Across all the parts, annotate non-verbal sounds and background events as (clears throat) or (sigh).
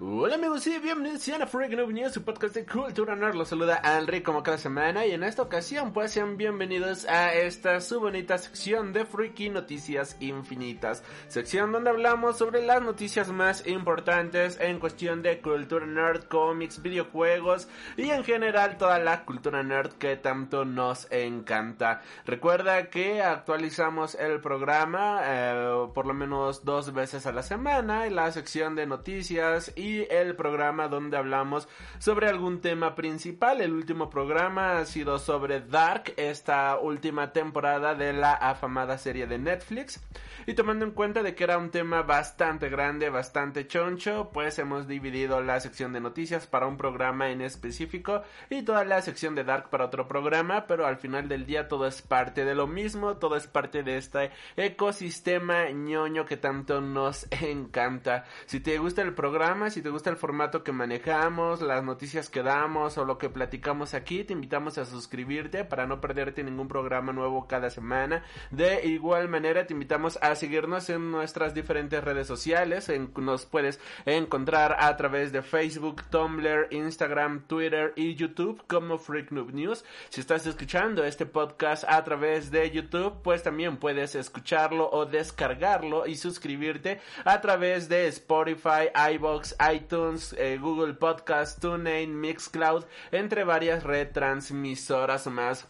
Hola amigos y bienvenidos a Freak Noob News, su podcast de Cultura Nerd. Los saluda Henry como cada semana y en esta ocasión pues sean bienvenidos a esta su bonita sección de Freaky Noticias Infinitas. Sección donde hablamos sobre las noticias más importantes en cuestión de cultura nerd, cómics, videojuegos y en general toda la cultura nerd que tanto nos encanta. Recuerda que actualizamos el programa eh, por lo menos dos veces a la semana en la sección de noticias y el programa donde hablamos sobre algún tema principal. El último programa ha sido sobre Dark, esta última temporada de la afamada serie de Netflix. Y tomando en cuenta de que era un tema bastante grande, bastante choncho, pues hemos dividido la sección de noticias para un programa en específico y toda la sección de Dark para otro programa, pero al final del día todo es parte de lo mismo, todo es parte de este ecosistema ñoño que tanto nos (laughs) encanta. Si te gusta el programa, si te gusta el formato que manejamos, las noticias que damos o lo que platicamos aquí, te invitamos a suscribirte para no perderte ningún programa nuevo cada semana. De igual manera, te invitamos a seguirnos en nuestras diferentes redes sociales. nos puedes encontrar a través de Facebook, Tumblr, Instagram, Twitter y YouTube como Freak Noob News. Si estás escuchando este podcast a través de YouTube, pues también puedes escucharlo o descargarlo y suscribirte a través de Spotify, iBox, iTunes, eh, Google Podcast, TuneIn, Mixcloud, entre varias retransmisoras más.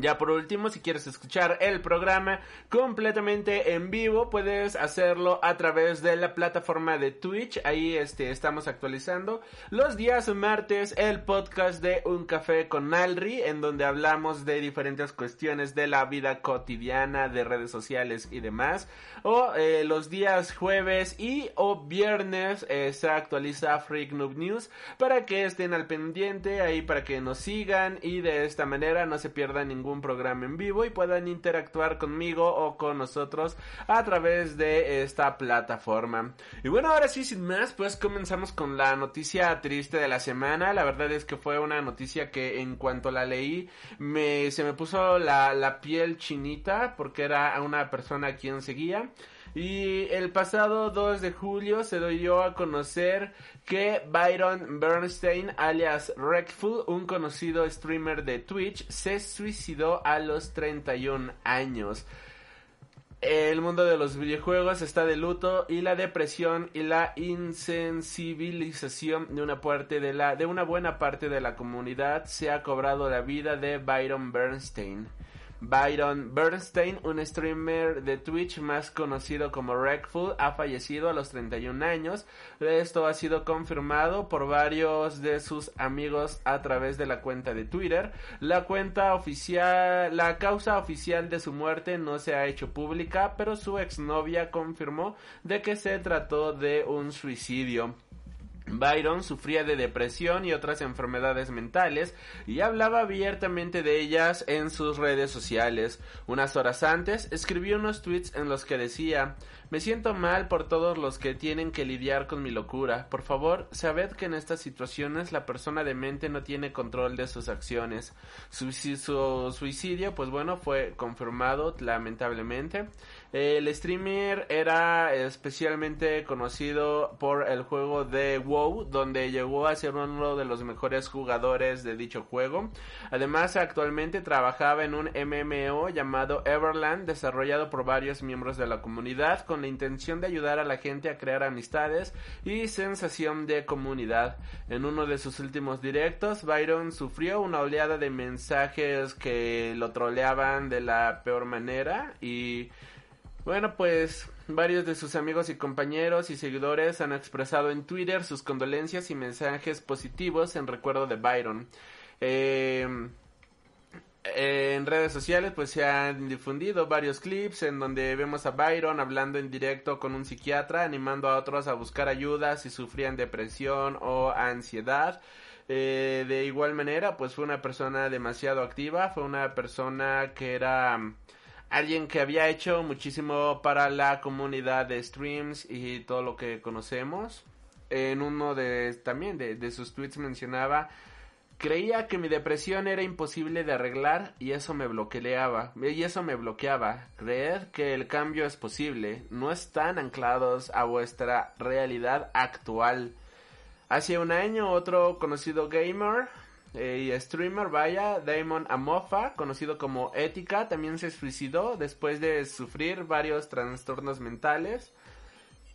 Ya por último, si quieres escuchar el programa completamente en vivo, puedes hacerlo a través de la plataforma de Twitch. Ahí este, estamos actualizando los días martes el podcast de Un Café con Alri, en donde hablamos de diferentes cuestiones de la vida cotidiana, de redes sociales y demás. O eh, los días jueves y o viernes eh, se actualiza Freak Noob News para que estén al pendiente ahí, para que nos sigan y de esta manera no se pierdan ningún un programa en vivo y puedan interactuar conmigo o con nosotros a través de esta plataforma. Y bueno, ahora sí, sin más, pues comenzamos con la noticia triste de la semana. La verdad es que fue una noticia que en cuanto la leí me, se me puso la, la piel chinita porque era una persona a quien seguía. Y el pasado 2 de julio se dio a conocer que Byron Bernstein, alias Wreckful, un conocido streamer de Twitch, se suicidó a los 31 años. El mundo de los videojuegos está de luto y la depresión y la insensibilización de una parte de la de una buena parte de la comunidad se ha cobrado la vida de Byron Bernstein. Byron Bernstein, un streamer de Twitch más conocido como Wreckful, ha fallecido a los 31 años. Esto ha sido confirmado por varios de sus amigos a través de la cuenta de Twitter. La cuenta oficial, la causa oficial de su muerte no se ha hecho pública, pero su exnovia confirmó de que se trató de un suicidio. Byron sufría de depresión y otras enfermedades mentales y hablaba abiertamente de ellas en sus redes sociales. Unas horas antes escribió unos tweets en los que decía me siento mal por todos los que tienen que lidiar con mi locura. Por favor, sabed que en estas situaciones la persona de mente no tiene control de sus acciones. Su, su suicidio, pues bueno, fue confirmado lamentablemente. El streamer era especialmente conocido por el juego de WoW, donde llegó a ser uno de los mejores jugadores de dicho juego. Además, actualmente trabajaba en un MMO llamado Everland, desarrollado por varios miembros de la comunidad, la intención de ayudar a la gente a crear amistades y sensación de comunidad. En uno de sus últimos directos, Byron sufrió una oleada de mensajes que lo troleaban de la peor manera y bueno, pues varios de sus amigos y compañeros y seguidores han expresado en Twitter sus condolencias y mensajes positivos en recuerdo de Byron. Eh, en redes sociales pues se han difundido varios clips en donde vemos a Byron hablando en directo con un psiquiatra animando a otros a buscar ayuda si sufrían depresión o ansiedad. Eh, de igual manera pues fue una persona demasiado activa, fue una persona que era alguien que había hecho muchísimo para la comunidad de streams y todo lo que conocemos. En uno de también de, sus tweets mencionaba creía que mi depresión era imposible de arreglar y eso me bloqueaba y eso me bloqueaba. Creer que el cambio es posible, no están anclados a vuestra realidad actual. Hace un año otro conocido gamer eh, y streamer, vaya, Damon Amofa, conocido como Ética, también se suicidó después de sufrir varios trastornos mentales.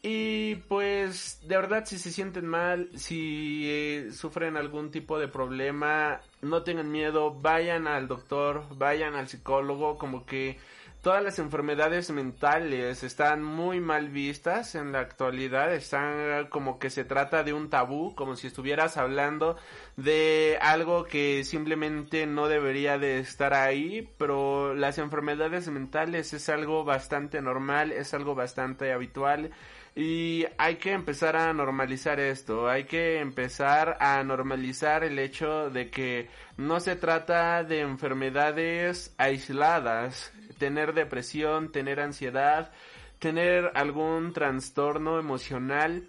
Y pues, de verdad, si se sienten mal, si eh, sufren algún tipo de problema, no tengan miedo, vayan al doctor, vayan al psicólogo, como que todas las enfermedades mentales están muy mal vistas en la actualidad, están como que se trata de un tabú, como si estuvieras hablando de algo que simplemente no debería de estar ahí, pero las enfermedades mentales es algo bastante normal, es algo bastante habitual y hay que empezar a normalizar esto, hay que empezar a normalizar el hecho de que no se trata de enfermedades aisladas, tener depresión, tener ansiedad, tener algún trastorno emocional.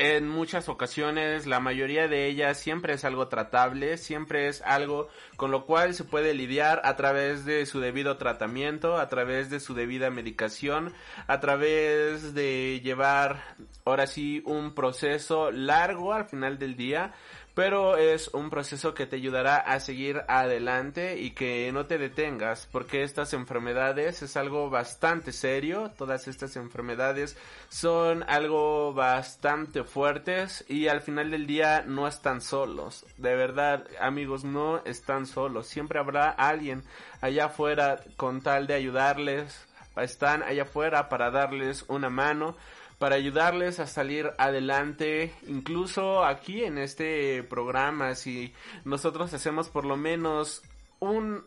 En muchas ocasiones, la mayoría de ellas siempre es algo tratable, siempre es algo con lo cual se puede lidiar a través de su debido tratamiento, a través de su debida medicación, a través de llevar ahora sí un proceso largo al final del día pero es un proceso que te ayudará a seguir adelante y que no te detengas porque estas enfermedades es algo bastante serio, todas estas enfermedades son algo bastante fuertes y al final del día no están solos, de verdad amigos no están solos, siempre habrá alguien allá afuera con tal de ayudarles, están allá afuera para darles una mano, para ayudarles a salir adelante, incluso aquí en este programa, si nosotros hacemos por lo menos un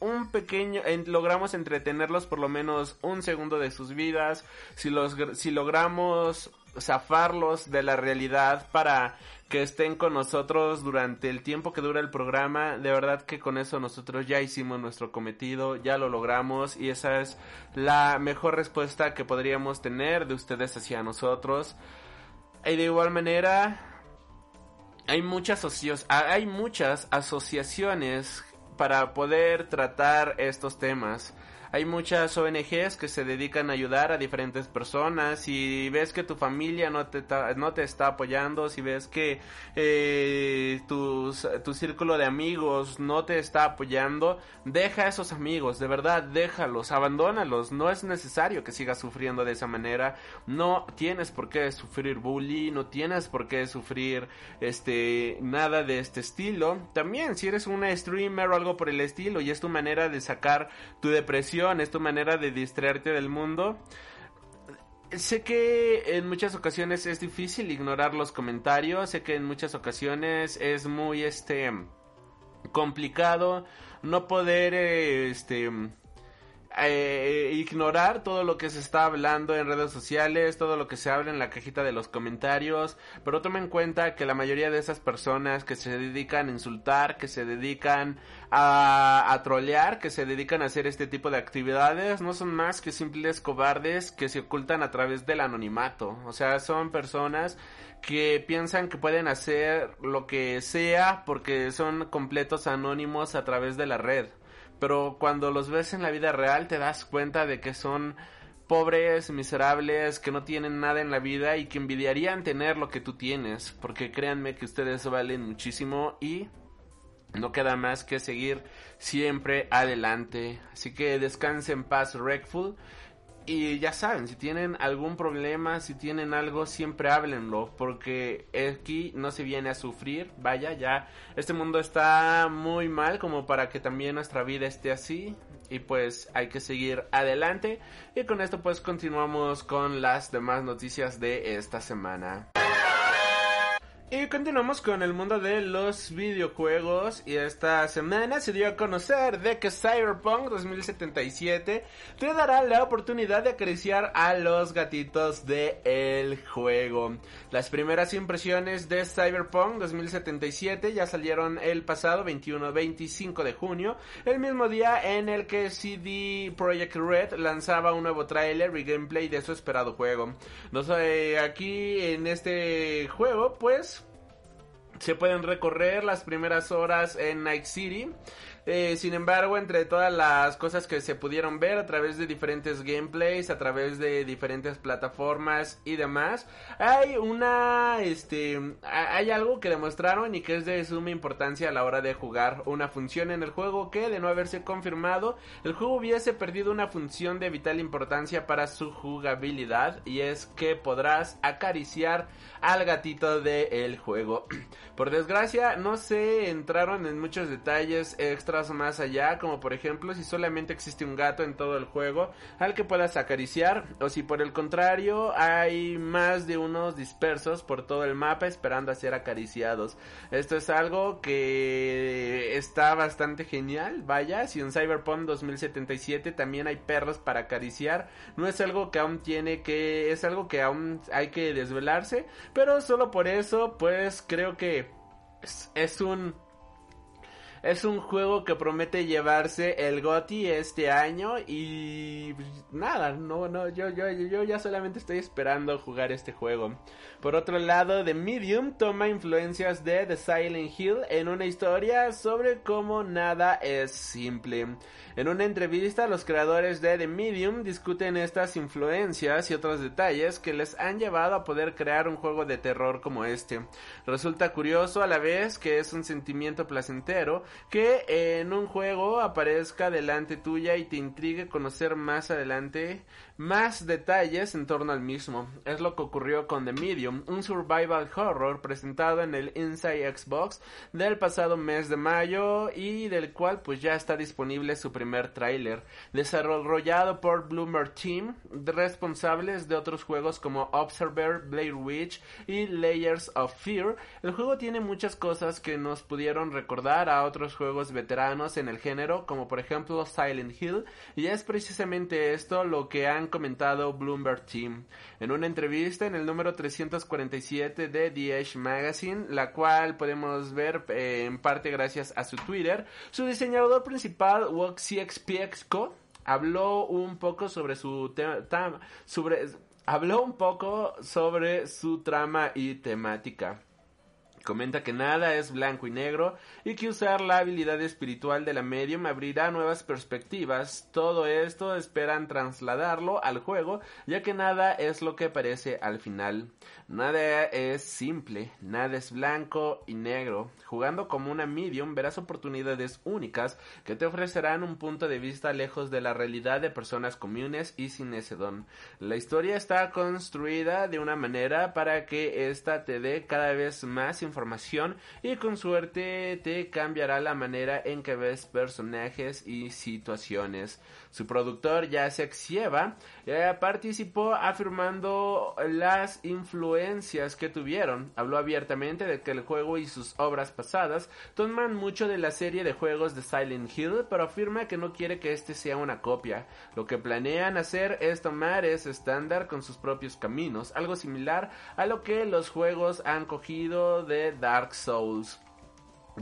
un pequeño, logramos entretenerlos por lo menos un segundo de sus vidas, si los, si logramos zafarlos de la realidad para que estén con nosotros durante el tiempo que dura el programa. De verdad que con eso nosotros ya hicimos nuestro cometido, ya lo logramos y esa es la mejor respuesta que podríamos tener de ustedes hacia nosotros. Y de igual manera, hay muchas, hay muchas asociaciones para poder tratar estos temas. Hay muchas ONGs que se dedican a ayudar a diferentes personas. Si ves que tu familia no te, no te está apoyando, si ves que eh, tu círculo de amigos no te está apoyando, deja a esos amigos, de verdad, déjalos, abandónalos. No es necesario que sigas sufriendo de esa manera. No tienes por qué sufrir bullying, no tienes por qué sufrir este nada de este estilo. También si eres una streamer o algo por el estilo y es tu manera de sacar tu depresión es tu manera de distraerte del mundo. Sé que en muchas ocasiones es difícil ignorar los comentarios, sé que en muchas ocasiones es muy este complicado no poder este eh, ignorar todo lo que se está hablando en redes sociales, todo lo que se habla en la cajita de los comentarios, pero tome en cuenta que la mayoría de esas personas que se dedican a insultar, que se dedican a, a trolear, que se dedican a hacer este tipo de actividades, no son más que simples cobardes que se ocultan a través del anonimato, o sea, son personas que piensan que pueden hacer lo que sea porque son completos anónimos a través de la red pero cuando los ves en la vida real te das cuenta de que son pobres, miserables, que no tienen nada en la vida y que envidiarían tener lo que tú tienes, porque créanme que ustedes valen muchísimo y no queda más que seguir siempre adelante. Así que descansen en paz, Wreckful. Y ya saben, si tienen algún problema, si tienen algo, siempre háblenlo, porque aquí no se viene a sufrir, vaya, ya este mundo está muy mal como para que también nuestra vida esté así, y pues hay que seguir adelante, y con esto pues continuamos con las demás noticias de esta semana. Y continuamos con el mundo de los videojuegos y esta semana se dio a conocer de que Cyberpunk 2077 te dará la oportunidad de acariciar a los gatitos del el juego. Las primeras impresiones de Cyberpunk 2077 ya salieron el pasado 21-25 de junio, el mismo día en el que CD Projekt Red lanzaba un nuevo tráiler y gameplay de su esperado juego. No sé, aquí en este juego pues se pueden recorrer las primeras horas en Night City. Eh, sin embargo, entre todas las cosas que se pudieron ver a través de diferentes gameplays, a través de diferentes plataformas y demás, hay una, este, hay algo que demostraron y que es de suma importancia a la hora de jugar una función en el juego que, de no haberse confirmado, el juego hubiese perdido una función de vital importancia para su jugabilidad y es que podrás acariciar al gatito del juego. (clears throat) Por desgracia, no se entraron en muchos detalles más allá, como por ejemplo si solamente existe un gato en todo el juego al que puedas acariciar, o si por el contrario hay más de unos dispersos por todo el mapa esperando a ser acariciados. Esto es algo que está bastante genial, vaya, si en Cyberpunk 2077 también hay perros para acariciar, no es algo que aún tiene que, es algo que aún hay que desvelarse, pero solo por eso, pues creo que es, un es un juego que promete llevarse el GOTI este año y nada, no, no, yo, yo, yo ya solamente estoy esperando jugar este juego. Por otro lado, The Medium toma influencias de The Silent Hill en una historia sobre cómo nada es simple. En una entrevista, los creadores de The Medium discuten estas influencias y otros detalles que les han llevado a poder crear un juego de terror como este. Resulta curioso a la vez que es un sentimiento placentero que en un juego aparezca delante tuya y te intrigue conocer más adelante más detalles en torno al mismo. Es lo que ocurrió con The Medium, un survival horror presentado en el Inside Xbox del pasado mes de mayo y del cual pues ya está disponible su primer tráiler, desarrollado por Bloomer Team, responsables de otros juegos como Observer, Blair Witch y Layers of Fear. El juego tiene muchas cosas que nos pudieron recordar a otros juegos veteranos en el género, como por ejemplo Silent Hill, y es precisamente esto lo que han comentado Bloomberg Team en una entrevista en el número 347 de The Edge Magazine, la cual podemos ver eh, en parte gracias a su Twitter. Su diseñador principal, WoxXPXCO, habló un poco sobre su tema, sobre habló un poco sobre su trama y temática. Comenta que nada es blanco y negro y que usar la habilidad espiritual de la medium abrirá nuevas perspectivas. Todo esto esperan trasladarlo al juego ya que nada es lo que parece al final. Nada es simple, nada es blanco y negro. Jugando como una medium verás oportunidades únicas que te ofrecerán un punto de vista lejos de la realidad de personas comunes y sin ese don. La historia está construida de una manera para que ésta te dé cada vez más información y con suerte te cambiará la manera en que ves personajes y situaciones. Su productor, Jacek Sieva, eh, participó afirmando las influencias que tuvieron. Habló abiertamente de que el juego y sus obras pasadas toman mucho de la serie de juegos de Silent Hill, pero afirma que no quiere que este sea una copia. Lo que planean hacer es tomar ese estándar con sus propios caminos, algo similar a lo que los juegos han cogido de Dark Souls.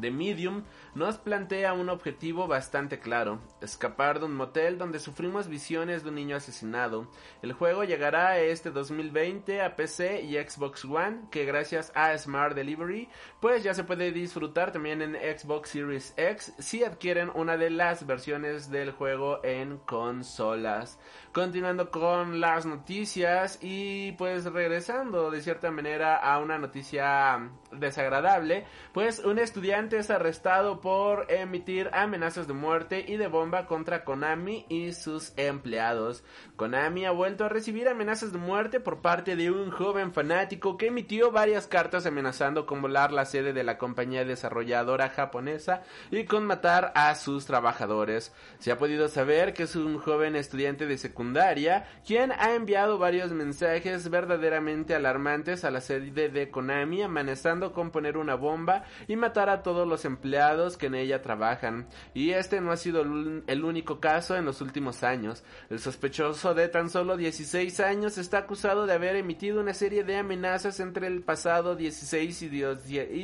The Medium nos plantea un objetivo bastante claro, escapar de un motel donde sufrimos visiones de un niño asesinado. El juego llegará este 2020 a PC y Xbox One, que gracias a Smart Delivery, pues ya se puede disfrutar también en Xbox Series X si adquieren una de las versiones del juego en consolas. Continuando con las noticias y pues regresando de cierta manera a una noticia desagradable, pues un estudiante es arrestado por emitir amenazas de muerte y de bomba contra Konami y sus empleados. Konami ha vuelto a recibir amenazas de muerte por parte de un joven fanático que emitió varias cartas amenazando con volar la sede de la compañía desarrolladora japonesa y con matar a sus trabajadores. Se ha podido saber que es un joven estudiante de secundaria quien ha enviado varios mensajes verdaderamente alarmantes a la sede de Konami amenazando con poner una bomba y matar a todos los empleados que en ella trabajan. Y este no ha sido el único caso en los últimos años. El sospechoso de tan solo 16 años está acusado de haber emitido una serie de amenazas entre el pasado 16 y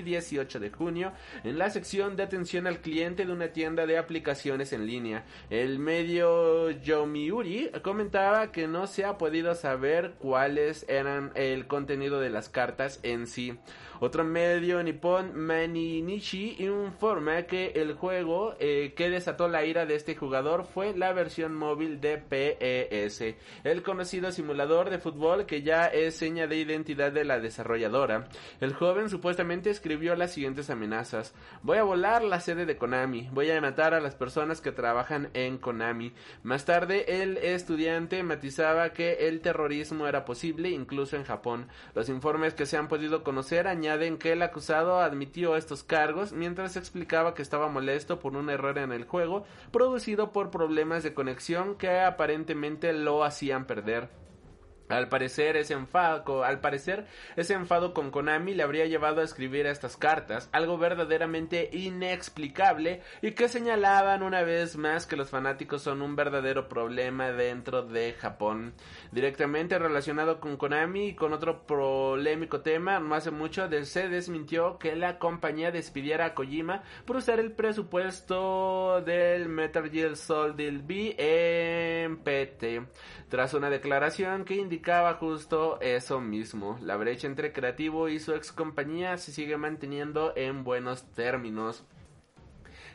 18 de junio en la sección de atención al cliente de una tienda de aplicaciones en línea. El medio Yomiuri comentaba que no se ha podido saber cuáles eran el contenido de las cartas en sí. Otro medio Nippon Maninichi informa que el juego eh, que desató la ira de este jugador fue la versión móvil de PES, el conocido simulador de fútbol que ya es seña de identidad de la desarrolladora. El joven supuestamente escribió las siguientes amenazas. Voy a volar la sede de Konami, voy a matar a las personas que trabajan en Konami. Más tarde el estudiante matizaba que el terrorismo era posible incluso en Japón. Los informes que se han podido conocer añaden que el acusado admitió estos cargos mientras explicaba que estaba molesto por un error en el juego producido por problemas de conexión que aparentemente lo hacían perder. Al parecer, ese enfado, al parecer, ese enfado con Konami le habría llevado a escribir estas cartas, algo verdaderamente inexplicable y que señalaban una vez más que los fanáticos son un verdadero problema dentro de Japón. Directamente relacionado con Konami y con otro polémico tema, no hace mucho se desmintió que la compañía despidiera a Kojima por usar el presupuesto del Metal Gear Solid V en PT, tras una declaración que justo eso mismo. La brecha entre Creativo y su ex compañía se sigue manteniendo en buenos términos.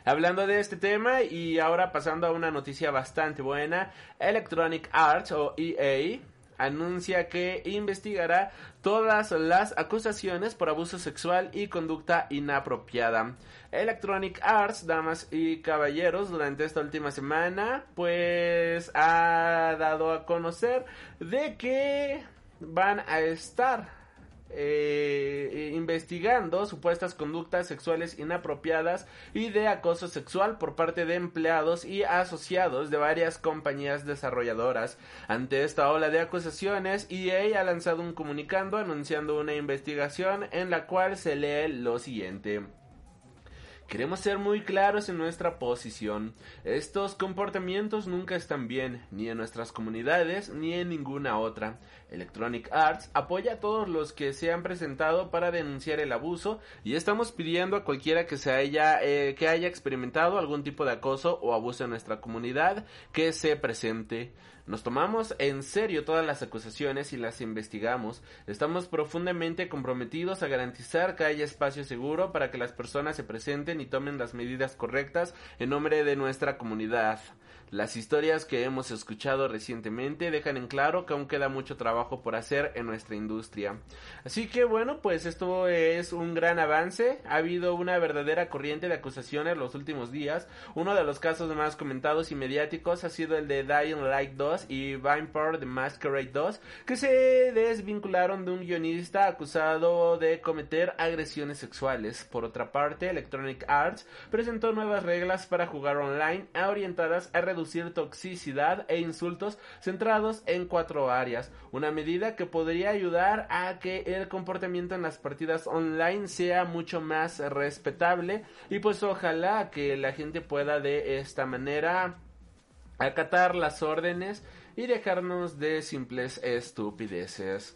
Hablando de este tema y ahora pasando a una noticia bastante buena, Electronic Arts o EA anuncia que investigará todas las acusaciones por abuso sexual y conducta inapropiada. Electronic Arts, damas y caballeros, durante esta última semana, pues ha dado a conocer de que van a estar eh, investigando supuestas conductas sexuales inapropiadas y de acoso sexual por parte de empleados y asociados de varias compañías desarrolladoras. Ante esta ola de acusaciones, EA ha lanzado un comunicado anunciando una investigación en la cual se lee lo siguiente. Queremos ser muy claros en nuestra posición. Estos comportamientos nunca están bien, ni en nuestras comunidades, ni en ninguna otra. Electronic Arts apoya a todos los que se han presentado para denunciar el abuso y estamos pidiendo a cualquiera que se haya, eh, que haya experimentado algún tipo de acoso o abuso en nuestra comunidad que se presente. Nos tomamos en serio todas las acusaciones y las investigamos. Estamos profundamente comprometidos a garantizar que haya espacio seguro para que las personas se presenten y tomen las medidas correctas en nombre de nuestra comunidad. Las historias que hemos escuchado recientemente dejan en claro que aún queda mucho trabajo por hacer en nuestra industria. Así que bueno, pues esto es un gran avance. Ha habido una verdadera corriente de acusaciones los últimos días. Uno de los casos más comentados y mediáticos ha sido el de Dying Light 2 y Vampire the Masquerade 2, que se desvincularon de un guionista acusado de cometer agresiones sexuales. Por otra parte, Electronic Arts presentó nuevas reglas para jugar online orientadas a reducir toxicidad e insultos centrados en cuatro áreas, una medida que podría ayudar a que el comportamiento en las partidas online sea mucho más respetable y pues ojalá que la gente pueda de esta manera acatar las órdenes y dejarnos de simples estupideces.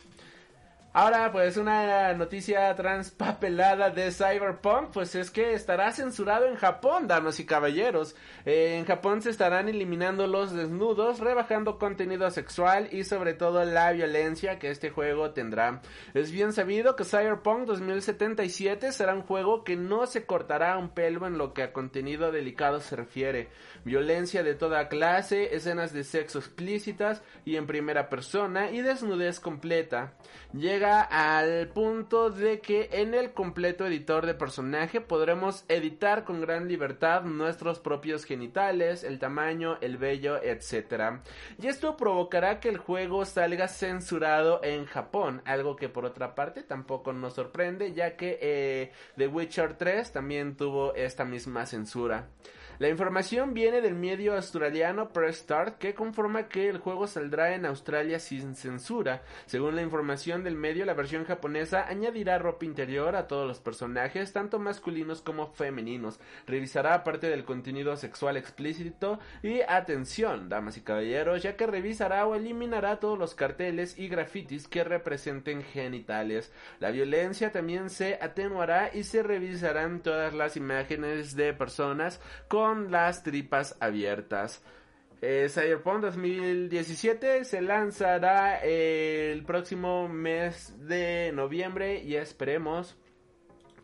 Ahora, pues una noticia transpapelada de Cyberpunk, pues es que estará censurado en Japón, damas y caballeros. Eh, en Japón se estarán eliminando los desnudos, rebajando contenido sexual y sobre todo la violencia que este juego tendrá. Es bien sabido que Cyberpunk 2077 será un juego que no se cortará un pelo en lo que a contenido delicado se refiere. Violencia de toda clase, escenas de sexo explícitas y en primera persona y desnudez completa. Llega al punto de que en el completo editor de personaje podremos editar con gran libertad nuestros propios genitales, el tamaño, el vello, etc. Y esto provocará que el juego salga censurado en Japón, algo que por otra parte tampoco nos sorprende ya que eh, The Witcher 3 también tuvo esta misma censura. La información viene del medio australiano Press Start que conforma que el juego saldrá en Australia sin censura. Según la información del medio, la versión japonesa añadirá ropa interior a todos los personajes, tanto masculinos como femeninos. Revisará parte del contenido sexual explícito y atención, damas y caballeros, ya que revisará o eliminará todos los carteles y grafitis que representen genitales. La violencia también se atenuará y se revisarán todas las imágenes de personas con con las tripas abiertas. Eh, Cyberpunk 2017 se lanzará el próximo mes de noviembre y esperemos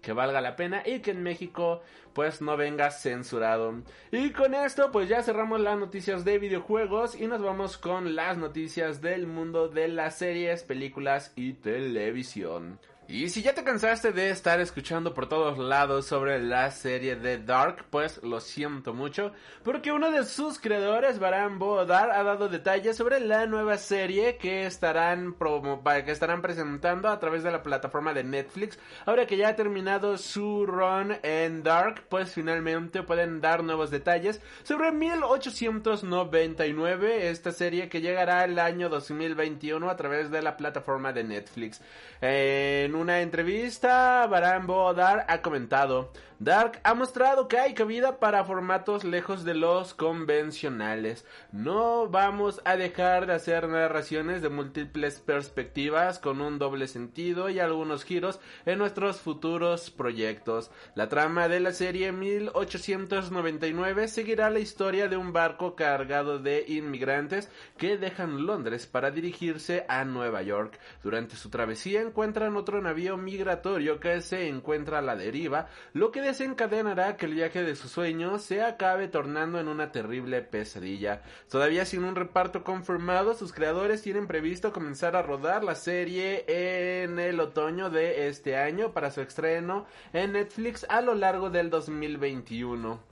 que valga la pena y que en México pues no venga censurado. Y con esto pues ya cerramos las noticias de videojuegos y nos vamos con las noticias del mundo de las series, películas y televisión. Y si ya te cansaste de estar escuchando por todos lados sobre la serie de Dark, pues lo siento mucho, porque uno de sus creadores, Baran Bodar, ha dado detalles sobre la nueva serie que estarán promo que estarán presentando a través de la plataforma de Netflix. Ahora que ya ha terminado su run en Dark, pues finalmente pueden dar nuevos detalles sobre 1899, esta serie que llegará el año 2021 a través de la plataforma de Netflix. En una entrevista, Baran Bodar ha comentado, Dark ha mostrado que hay cabida para formatos lejos de los convencionales. No vamos a dejar de hacer narraciones de múltiples perspectivas con un doble sentido y algunos giros en nuestros futuros proyectos. La trama de la serie 1899 seguirá la historia de un barco cargado de inmigrantes que dejan Londres para dirigirse a Nueva York. Durante su travesía encuentran otro navío migratorio que se encuentra a la deriva, lo que desencadenará que el viaje de sus sueños se acabe tornando en una terrible pesadilla. Todavía sin un reparto confirmado, sus creadores tienen previsto comenzar a rodar la serie en el otoño de este año para su estreno en Netflix a lo largo del 2021.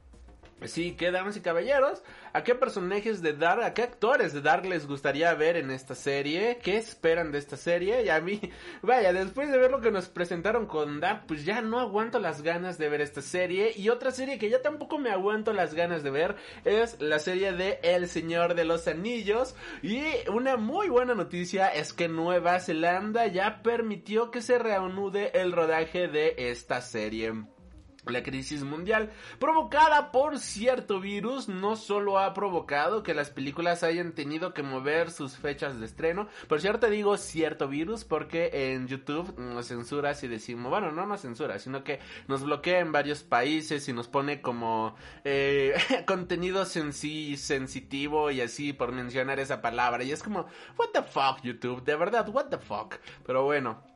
Sí, que damas y caballeros, ¿a qué personajes de Dark, a qué actores de Dark les gustaría ver en esta serie? ¿Qué esperan de esta serie? Y a mí, (laughs) vaya, después de ver lo que nos presentaron con Dark, pues ya no aguanto las ganas de ver esta serie. Y otra serie que ya tampoco me aguanto las ganas de ver es la serie de El Señor de los Anillos. Y una muy buena noticia es que Nueva Zelanda ya permitió que se reanude el rodaje de esta serie. La crisis mundial provocada por cierto virus no solo ha provocado que las películas hayan tenido que mover sus fechas de estreno, por cierto digo cierto virus porque en YouTube nos censura si decimos, bueno, no nos censura, sino que nos bloquea en varios países y nos pone como eh, (laughs) contenido sensi sensitivo y así por mencionar esa palabra y es como, what the fuck YouTube, de verdad, what the fuck, pero bueno.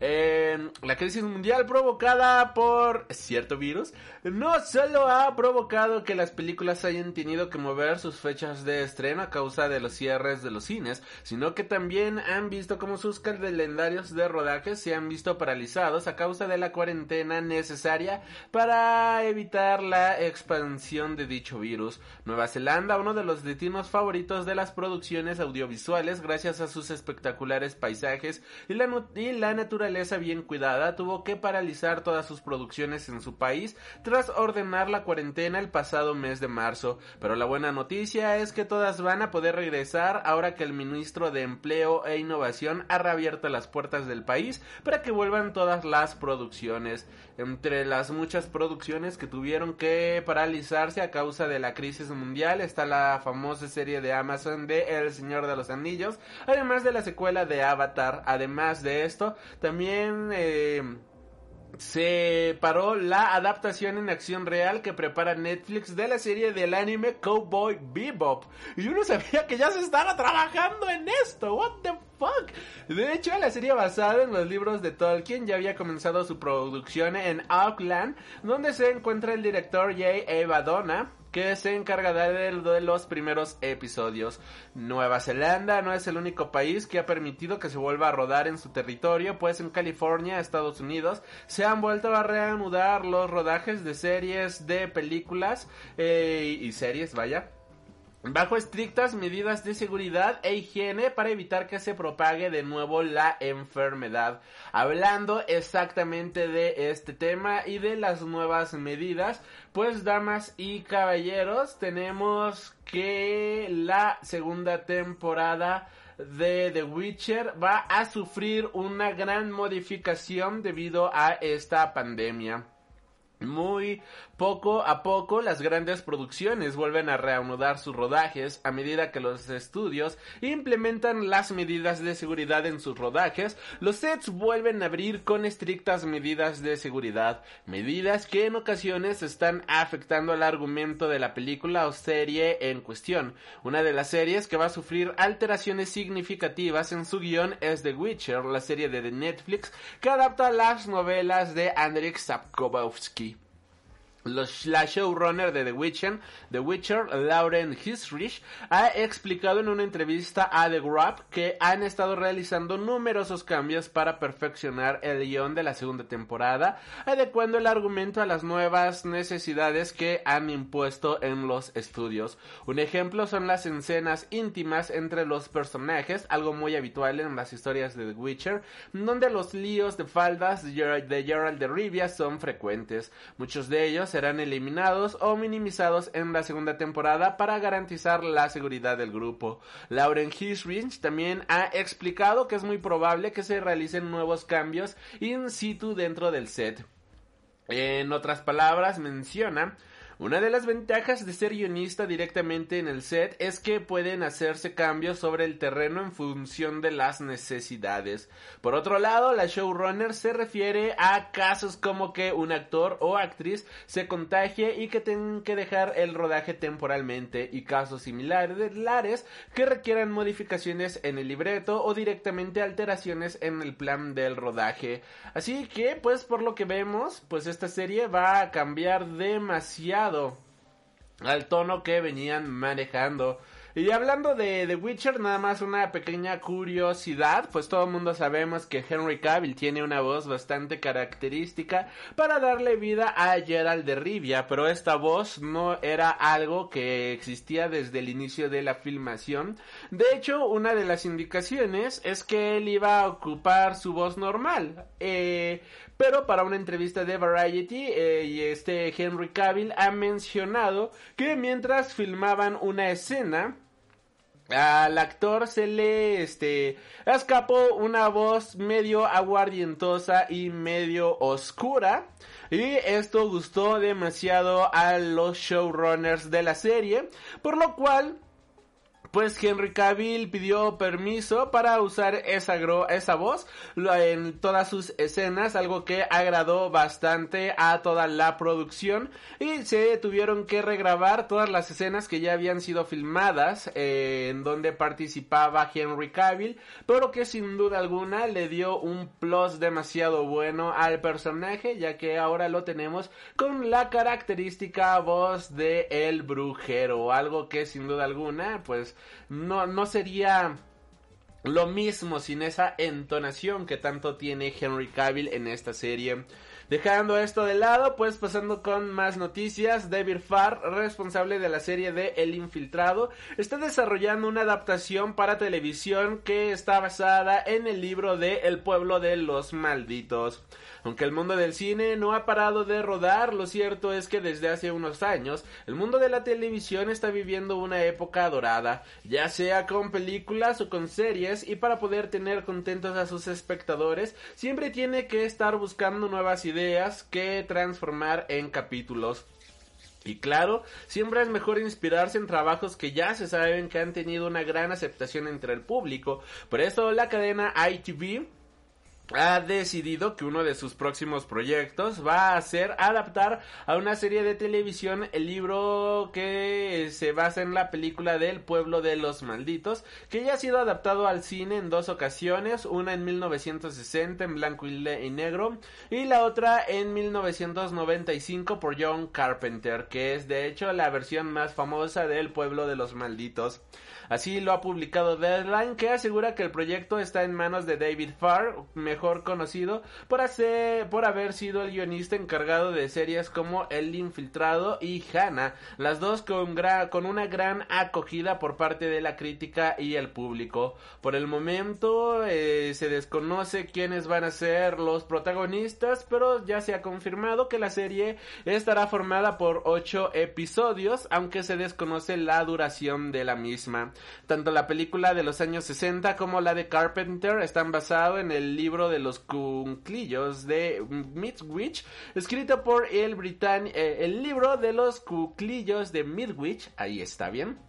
Eh, la crisis mundial provocada por cierto virus no solo ha provocado que las películas hayan tenido que mover sus fechas de estreno a causa de los cierres de los cines, sino que también han visto como sus calendarios de rodaje se han visto paralizados a causa de la cuarentena necesaria para evitar la expansión de dicho virus. Nueva Zelanda, uno de los destinos favoritos de las producciones audiovisuales gracias a sus espectaculares paisajes y la, y la naturaleza bien cuidada tuvo que paralizar todas sus producciones en su país tras ordenar la cuarentena el pasado mes de marzo. Pero la buena noticia es que todas van a poder regresar ahora que el ministro de Empleo e Innovación ha reabierto las puertas del país para que vuelvan todas las producciones. Entre las muchas producciones que tuvieron que paralizarse a causa de la crisis mundial está la famosa serie de Amazon de El Señor de los Anillos, además de la secuela de Avatar. Además de esto, también... Eh, se paró la adaptación en acción real que prepara Netflix de la serie del anime Cowboy Bebop. Y yo no sabía que ya se estaba trabajando en esto. What the fuck? De hecho, la serie basada en los libros de Tolkien ya había comenzado su producción en Auckland, donde se encuentra el director Jay Evadona que se encargará de, de, los primeros episodios. Nueva Zelanda no es el único país que ha permitido que se vuelva a rodar en su territorio, pues en California, Estados Unidos, se han vuelto a reanudar los rodajes de series de películas eh, y series, vaya bajo estrictas medidas de seguridad e higiene para evitar que se propague de nuevo la enfermedad. Hablando exactamente de este tema y de las nuevas medidas, pues damas y caballeros, tenemos que la segunda temporada de The Witcher va a sufrir una gran modificación debido a esta pandemia. Muy poco a poco las grandes producciones vuelven a reanudar sus rodajes a medida que los estudios implementan las medidas de seguridad en sus rodajes, los sets vuelven a abrir con estrictas medidas de seguridad, medidas que en ocasiones están afectando al argumento de la película o serie en cuestión. Una de las series que va a sufrir alteraciones significativas en su guion es The Witcher, la serie de Netflix que adapta las novelas de Andrzej Sapkowski. Los, la showrunner de The Witcher, The Witcher, Lauren Hisrich, ha explicado en una entrevista a The Grab que han estado realizando numerosos cambios para perfeccionar el guion de la segunda temporada, adecuando el argumento a las nuevas necesidades que han impuesto en los estudios. Un ejemplo son las escenas íntimas entre los personajes, algo muy habitual en las historias de The Witcher, donde los líos de faldas de Geralt de Rivia son frecuentes. Muchos de ellos serán eliminados o minimizados en la segunda temporada para garantizar la seguridad del grupo. Lauren Hisrich también ha explicado que es muy probable que se realicen nuevos cambios in situ dentro del set. En otras palabras, menciona una de las ventajas de ser guionista directamente en el set es que pueden hacerse cambios sobre el terreno en función de las necesidades. Por otro lado, la showrunner se refiere a casos como que un actor o actriz se contagie y que tengan que dejar el rodaje temporalmente y casos similares que requieran modificaciones en el libreto o directamente alteraciones en el plan del rodaje. Así que, pues por lo que vemos, pues esta serie va a cambiar demasiado al tono que venían manejando. Y hablando de The Witcher, nada más una pequeña curiosidad, pues todo el mundo sabemos que Henry Cavill tiene una voz bastante característica para darle vida a Gerald de Rivia, pero esta voz no era algo que existía desde el inicio de la filmación. De hecho, una de las indicaciones es que él iba a ocupar su voz normal, eh, pero para una entrevista de Variety eh, y este Henry Cavill ha mencionado que mientras filmaban una escena al actor se le este escapó una voz medio aguardientosa y medio oscura y esto gustó demasiado a los showrunners de la serie por lo cual pues Henry Cavill pidió permiso para usar esa, esa voz en todas sus escenas, algo que agradó bastante a toda la producción. Y se tuvieron que regrabar todas las escenas que ya habían sido filmadas eh, en donde participaba Henry Cavill, pero que sin duda alguna le dio un plus demasiado bueno al personaje, ya que ahora lo tenemos con la característica voz de el brujero, algo que sin duda alguna pues no, no sería lo mismo sin esa entonación que tanto tiene Henry Cavill en esta serie. Dejando esto de lado, pues pasando con más noticias, David Farr, responsable de la serie de El Infiltrado, está desarrollando una adaptación para televisión que está basada en el libro de El pueblo de los malditos. Aunque el mundo del cine no ha parado de rodar, lo cierto es que desde hace unos años el mundo de la televisión está viviendo una época dorada, ya sea con películas o con series, y para poder tener contentos a sus espectadores, siempre tiene que estar buscando nuevas ideas que transformar en capítulos. Y claro, siempre es mejor inspirarse en trabajos que ya se saben que han tenido una gran aceptación entre el público. Por eso la cadena ITV ha decidido que uno de sus próximos proyectos va a ser adaptar a una serie de televisión el libro que se basa en la película del pueblo de los malditos, que ya ha sido adaptado al cine en dos ocasiones, una en 1960 en blanco y negro y la otra en 1995 por John Carpenter, que es de hecho la versión más famosa del pueblo de los malditos. Así lo ha publicado Deadline, que asegura que el proyecto está en manos de David Farr, mejor conocido por, hacer, por haber sido el guionista encargado de series como El Infiltrado y Hannah, las dos con, con una gran acogida por parte de la crítica y el público. Por el momento eh, se desconoce quiénes van a ser los protagonistas, pero ya se ha confirmado que la serie estará formada por ocho episodios, aunque se desconoce la duración de la misma. Tanto la película de los años 60 como la de Carpenter están basados en el libro de los cuclillos de Midwich, escrito por el, Britan eh, el libro de los cuclillos de Midwich, ahí está bien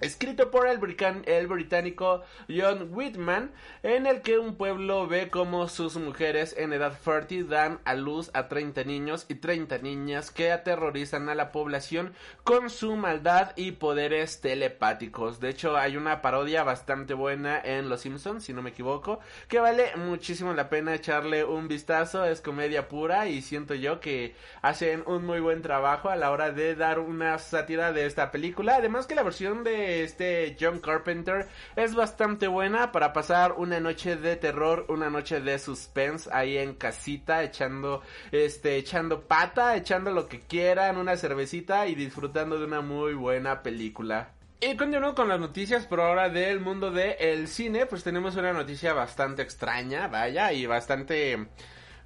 escrito por el, británico John Whitman, en el que un pueblo ve cómo sus mujeres en edad fértil dan a luz a 30 niños y 30 niñas que aterrorizan a la población con su maldad y poderes telepáticos. De hecho, hay una parodia bastante buena en Los Simpsons, si no me equivoco, que vale muchísimo la pena echarle un vistazo. Es comedia pura y siento yo que hacen un muy buen trabajo a la hora de dar una sátira de esta película. Además que la versión de este John Carpenter es bastante buena para pasar una noche de terror, una noche de suspense ahí en casita, echando, este, echando pata, echando lo que quieran, una cervecita y disfrutando de una muy buena película. Y continúo con las noticias por ahora del mundo del cine, pues tenemos una noticia bastante extraña, vaya, y bastante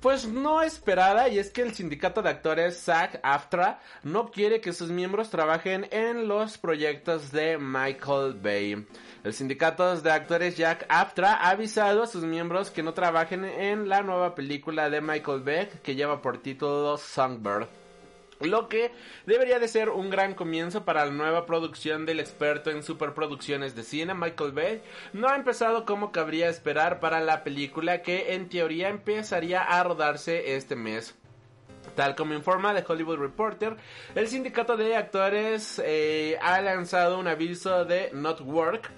pues no esperada y es que el sindicato de actores SAG-AFTRA no quiere que sus miembros trabajen en los proyectos de Michael Bay. El sindicato de actores Jack AFTRA ha avisado a sus miembros que no trabajen en la nueva película de Michael Bay que lleva por título Songbird. Lo que debería de ser un gran comienzo para la nueva producción del experto en superproducciones de cine, Michael Bay, no ha empezado como cabría esperar para la película que en teoría empezaría a rodarse este mes. Tal como informa The Hollywood Reporter, el sindicato de actores eh, ha lanzado un aviso de Not Work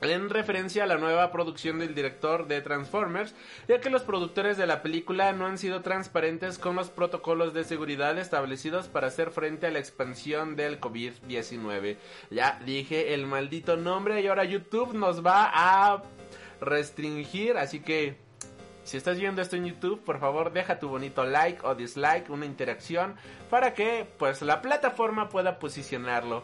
en referencia a la nueva producción del director de Transformers, ya que los productores de la película no han sido transparentes con los protocolos de seguridad establecidos para hacer frente a la expansión del COVID-19. Ya dije el maldito nombre y ahora YouTube nos va a restringir, así que si estás viendo esto en YouTube, por favor deja tu bonito like o dislike, una interacción para que pues la plataforma pueda posicionarlo.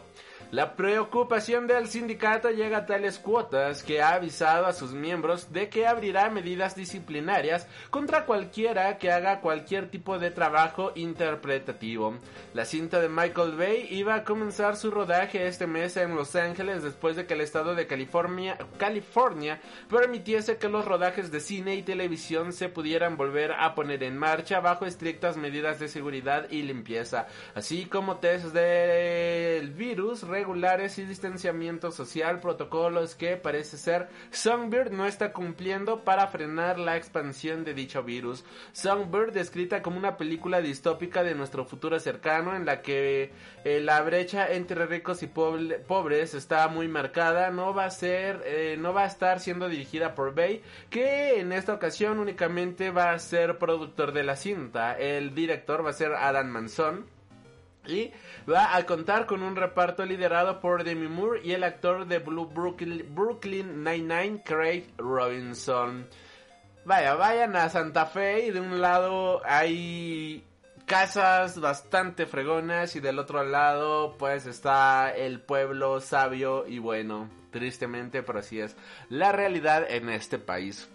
La preocupación del sindicato llega a tales cuotas que ha avisado a sus miembros de que abrirá medidas disciplinarias contra cualquiera que haga cualquier tipo de trabajo interpretativo. La cinta de Michael Bay iba a comenzar su rodaje este mes en Los Ángeles después de que el estado de California, permitiese que los rodajes de cine y televisión se pudieran volver a poner en marcha bajo estrictas medidas de seguridad y limpieza, así como test del virus regulares y distanciamiento social, protocolos que parece ser Songbird no está cumpliendo para frenar la expansión de dicho virus. Songbird descrita como una película distópica de nuestro futuro cercano en la que eh, la brecha entre ricos y pobres está muy marcada, no va a ser, eh, no va a estar siendo dirigida por Bay, que en esta ocasión únicamente va a ser productor de la cinta. El director va a ser Adam Manson y va a contar con un reparto liderado por Demi Moore y el actor de Blue Brooklyn, Nine-Nine, Craig Robinson. vaya, vayan a Santa Fe y de un lado hay casas bastante fregonas y del otro lado pues está el pueblo sabio y bueno, tristemente pero así es la realidad en este país.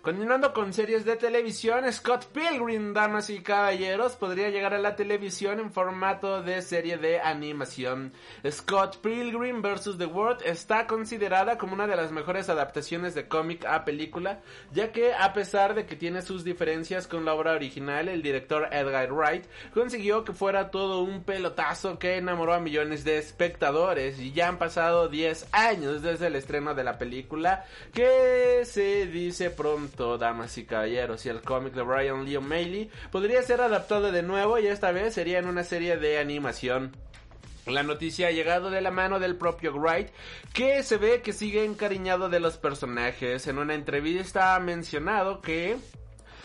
Continuando con series de televisión, Scott Pilgrim, damas y caballeros, podría llegar a la televisión en formato de serie de animación. Scott Pilgrim vs. The World está considerada como una de las mejores adaptaciones de cómic a película, ya que a pesar de que tiene sus diferencias con la obra original, el director Edgar Wright consiguió que fuera todo un pelotazo que enamoró a millones de espectadores y ya han pasado 10 años desde el estreno de la película que se dice pronto damas y caballeros, y el cómic de Brian Lee O'Malley podría ser adaptado de nuevo y esta vez sería en una serie de animación. La noticia ha llegado de la mano del propio Wright, que se ve que sigue encariñado de los personajes. En una entrevista ha mencionado que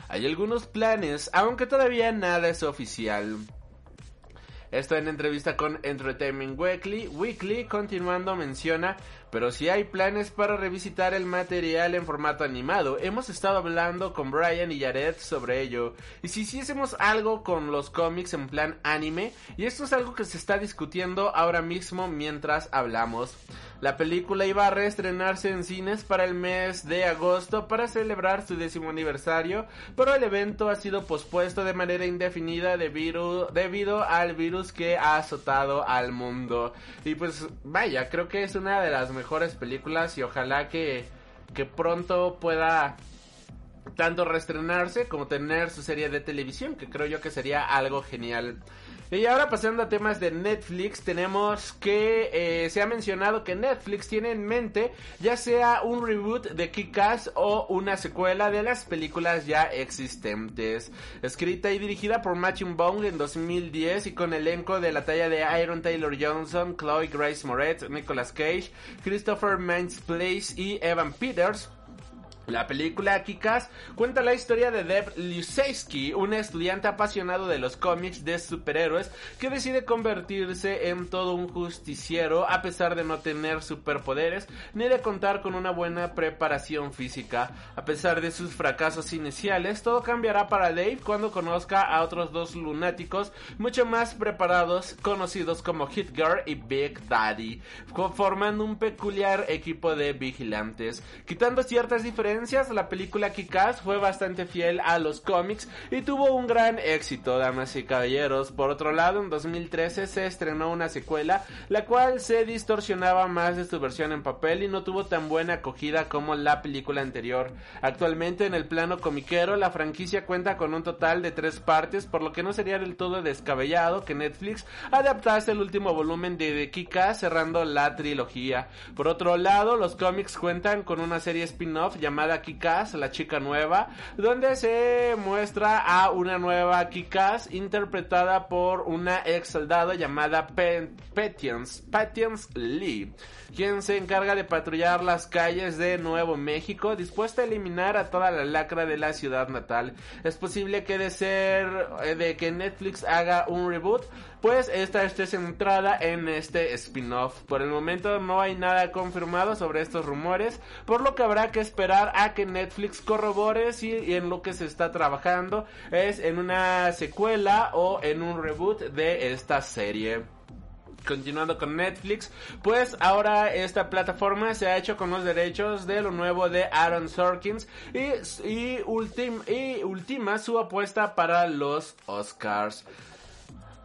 hay algunos planes, aunque todavía nada es oficial. Esto en entrevista con Entertainment Weekly. Weekly, continuando, menciona pero si hay planes para revisitar el material en formato animado. Hemos estado hablando con Brian y Jared sobre ello. Y si hiciésemos algo con los cómics en plan anime, y esto es algo que se está discutiendo ahora mismo mientras hablamos. La película iba a reestrenarse en cines para el mes de agosto para celebrar su décimo aniversario, pero el evento ha sido pospuesto de manera indefinida debido al virus que ha azotado al mundo. Y pues vaya, creo que es una de las mejores películas y ojalá que, que pronto pueda tanto reestrenarse como tener su serie de televisión, que creo yo que sería algo genial. Y ahora pasando a temas de Netflix, tenemos que eh, se ha mencionado que Netflix tiene en mente ya sea un reboot de Kick-Ass o una secuela de las películas ya existentes. Escrita y dirigida por Matthew Bong en 2010 y con elenco de la talla de Iron Taylor Johnson, Chloe Grace Moretz, Nicolas Cage, Christopher Mintz Place y Evan Peters. La película Kikas cuenta la historia de Deb Lusewski, un estudiante apasionado de los cómics de superhéroes que decide convertirse en todo un justiciero a pesar de no tener superpoderes ni de contar con una buena preparación física. A pesar de sus fracasos iniciales, todo cambiará para Dave cuando conozca a otros dos lunáticos mucho más preparados, conocidos como Hit Girl y Big Daddy, formando un peculiar equipo de vigilantes, quitando ciertas diferencias la película Kick-Ass fue bastante fiel a los cómics y tuvo un gran éxito, damas y caballeros. Por otro lado, en 2013 se estrenó una secuela, la cual se distorsionaba más de su versión en papel y no tuvo tan buena acogida como la película anterior. Actualmente, en el plano comiquero, la franquicia cuenta con un total de tres partes, por lo que no sería del todo descabellado que Netflix adaptase el último volumen de Kick-Ass cerrando la trilogía. Por otro lado, los cómics cuentan con una serie spin-off llamada llamada Kikas, la chica nueva, donde se muestra a una nueva Kikas interpretada por una ex soldado llamada Patience, Patience Lee, quien se encarga de patrullar las calles de Nuevo México, dispuesta a eliminar a toda la lacra de la ciudad natal. Es posible que de ser eh, de que Netflix haga un reboot, pues esta esté centrada en este spin-off. Por el momento no hay nada confirmado sobre estos rumores, por lo que habrá que esperar a que Netflix corrobore si en lo que se está trabajando es en una secuela o en un reboot de esta serie continuando con Netflix, pues ahora esta plataforma se ha hecho con los derechos de lo nuevo de Aaron Sorkins y, y, y ultima su apuesta para los Oscars.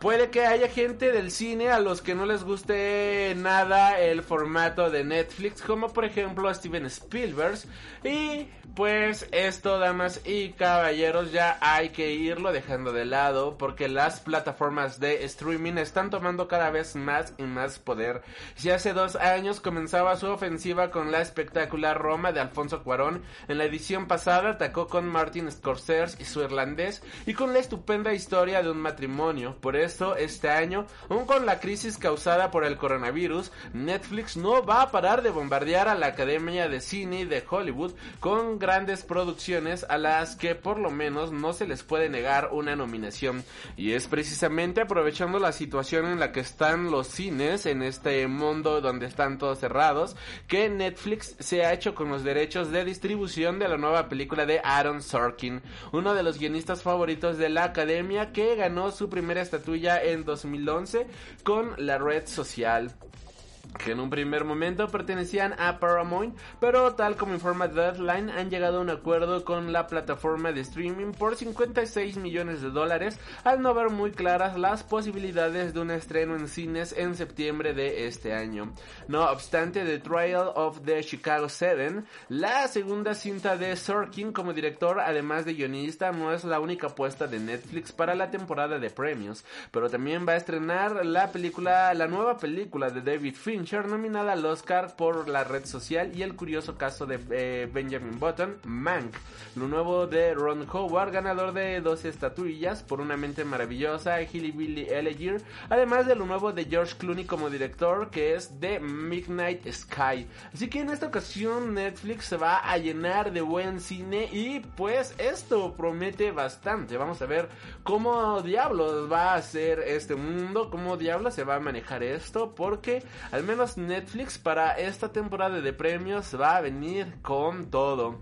Puede que haya gente del cine a los que no les guste nada el formato de Netflix, como por ejemplo Steven Spielberg. Y pues esto, damas y caballeros, ya hay que irlo dejando de lado porque las plataformas de streaming están tomando cada vez más y más poder. Si hace dos años comenzaba su ofensiva con la espectacular Roma de Alfonso Cuarón, en la edición pasada atacó con Martin Scorsese y su irlandés y con la estupenda historia de un matrimonio. Por eso esto este año, aún con la crisis causada por el coronavirus, Netflix no va a parar de bombardear a la Academia de Cine de Hollywood con grandes producciones a las que por lo menos no se les puede negar una nominación. Y es precisamente aprovechando la situación en la que están los cines en este mundo donde están todos cerrados, que Netflix se ha hecho con los derechos de distribución de la nueva película de Aaron Sorkin, uno de los guionistas favoritos de la academia que ganó su primera estatuilla en 2011 con la red social que en un primer momento pertenecían a Paramount, pero tal como informa Deadline han llegado a un acuerdo con la plataforma de streaming por 56 millones de dólares al no ver muy claras las posibilidades de un estreno en cines en septiembre de este año. No obstante, The Trial of the Chicago 7, la segunda cinta de Sorkin como director, además de guionista, no es la única apuesta de Netflix para la temporada de premios, pero también va a estrenar la película, la nueva película de David Fincher nominada al Oscar por la red social y el curioso caso de eh, Benjamin Button, Mank, lo nuevo de Ron Howard, ganador de 12 estatuillas por Una mente maravillosa, Hilly Billy Elegier, además de lo nuevo de George Clooney como director que es The Midnight Sky. Así que en esta ocasión Netflix se va a llenar de buen cine y pues esto promete bastante. Vamos a ver cómo diablos va a ser este mundo, cómo diablos se va a manejar esto, porque al menos Netflix para esta temporada de premios va a venir con todo.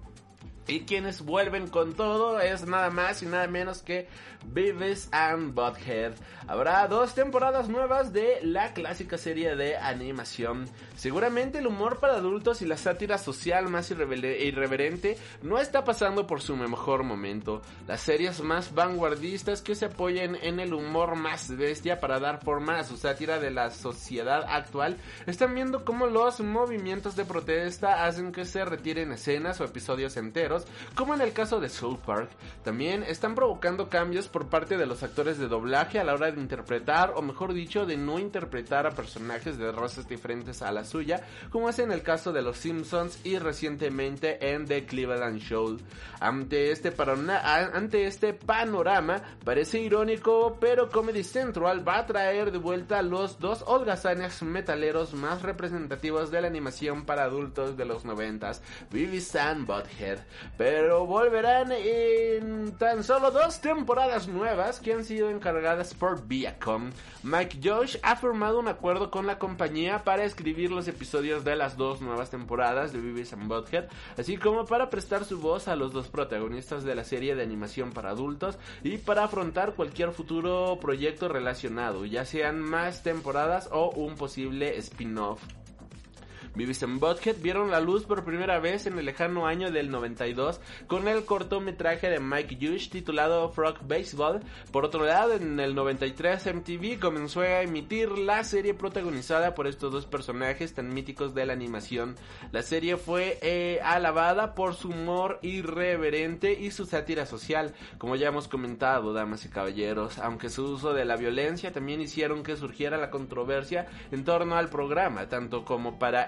Y quienes vuelven con todo es nada más y nada menos que Beavis and Butthead. Habrá dos temporadas nuevas de la clásica serie de animación. Seguramente el humor para adultos y la sátira social más irreverente no está pasando por su mejor momento. Las series más vanguardistas que se apoyen en el humor más bestia para dar forma a su sátira de la sociedad actual están viendo cómo los movimientos de protesta hacen que se retiren escenas o episodios enteros como en el caso de Soul Park. También están provocando cambios por parte de los actores de doblaje a la hora de interpretar, o mejor dicho, de no interpretar a personajes de razas diferentes a la suya, como es en el caso de Los Simpsons y recientemente en The Cleveland Show. Ante este, ante este panorama, parece irónico, pero Comedy Central va a traer de vuelta los dos holgazanes metaleros más representativos de la animación para adultos de los noventas, Beavis and Butthead pero volverán en tan solo dos temporadas nuevas que han sido encargadas por Viacom. Mike Josh ha firmado un acuerdo con la compañía para escribir los episodios de las dos nuevas temporadas de Beavis and Butthead, así como para prestar su voz a los dos protagonistas de la serie de animación para adultos y para afrontar cualquier futuro proyecto relacionado, ya sean más temporadas o un posible spin-off. Beavis and Butthead vieron la luz por primera vez en el lejano año del 92 con el cortometraje de Mike Hughes titulado Frog Baseball. Por otro lado, en el 93 MTV comenzó a emitir la serie protagonizada por estos dos personajes tan míticos de la animación. La serie fue eh, alabada por su humor irreverente y su sátira social, como ya hemos comentado, damas y caballeros, aunque su uso de la violencia también hicieron que surgiera la controversia en torno al programa, tanto como para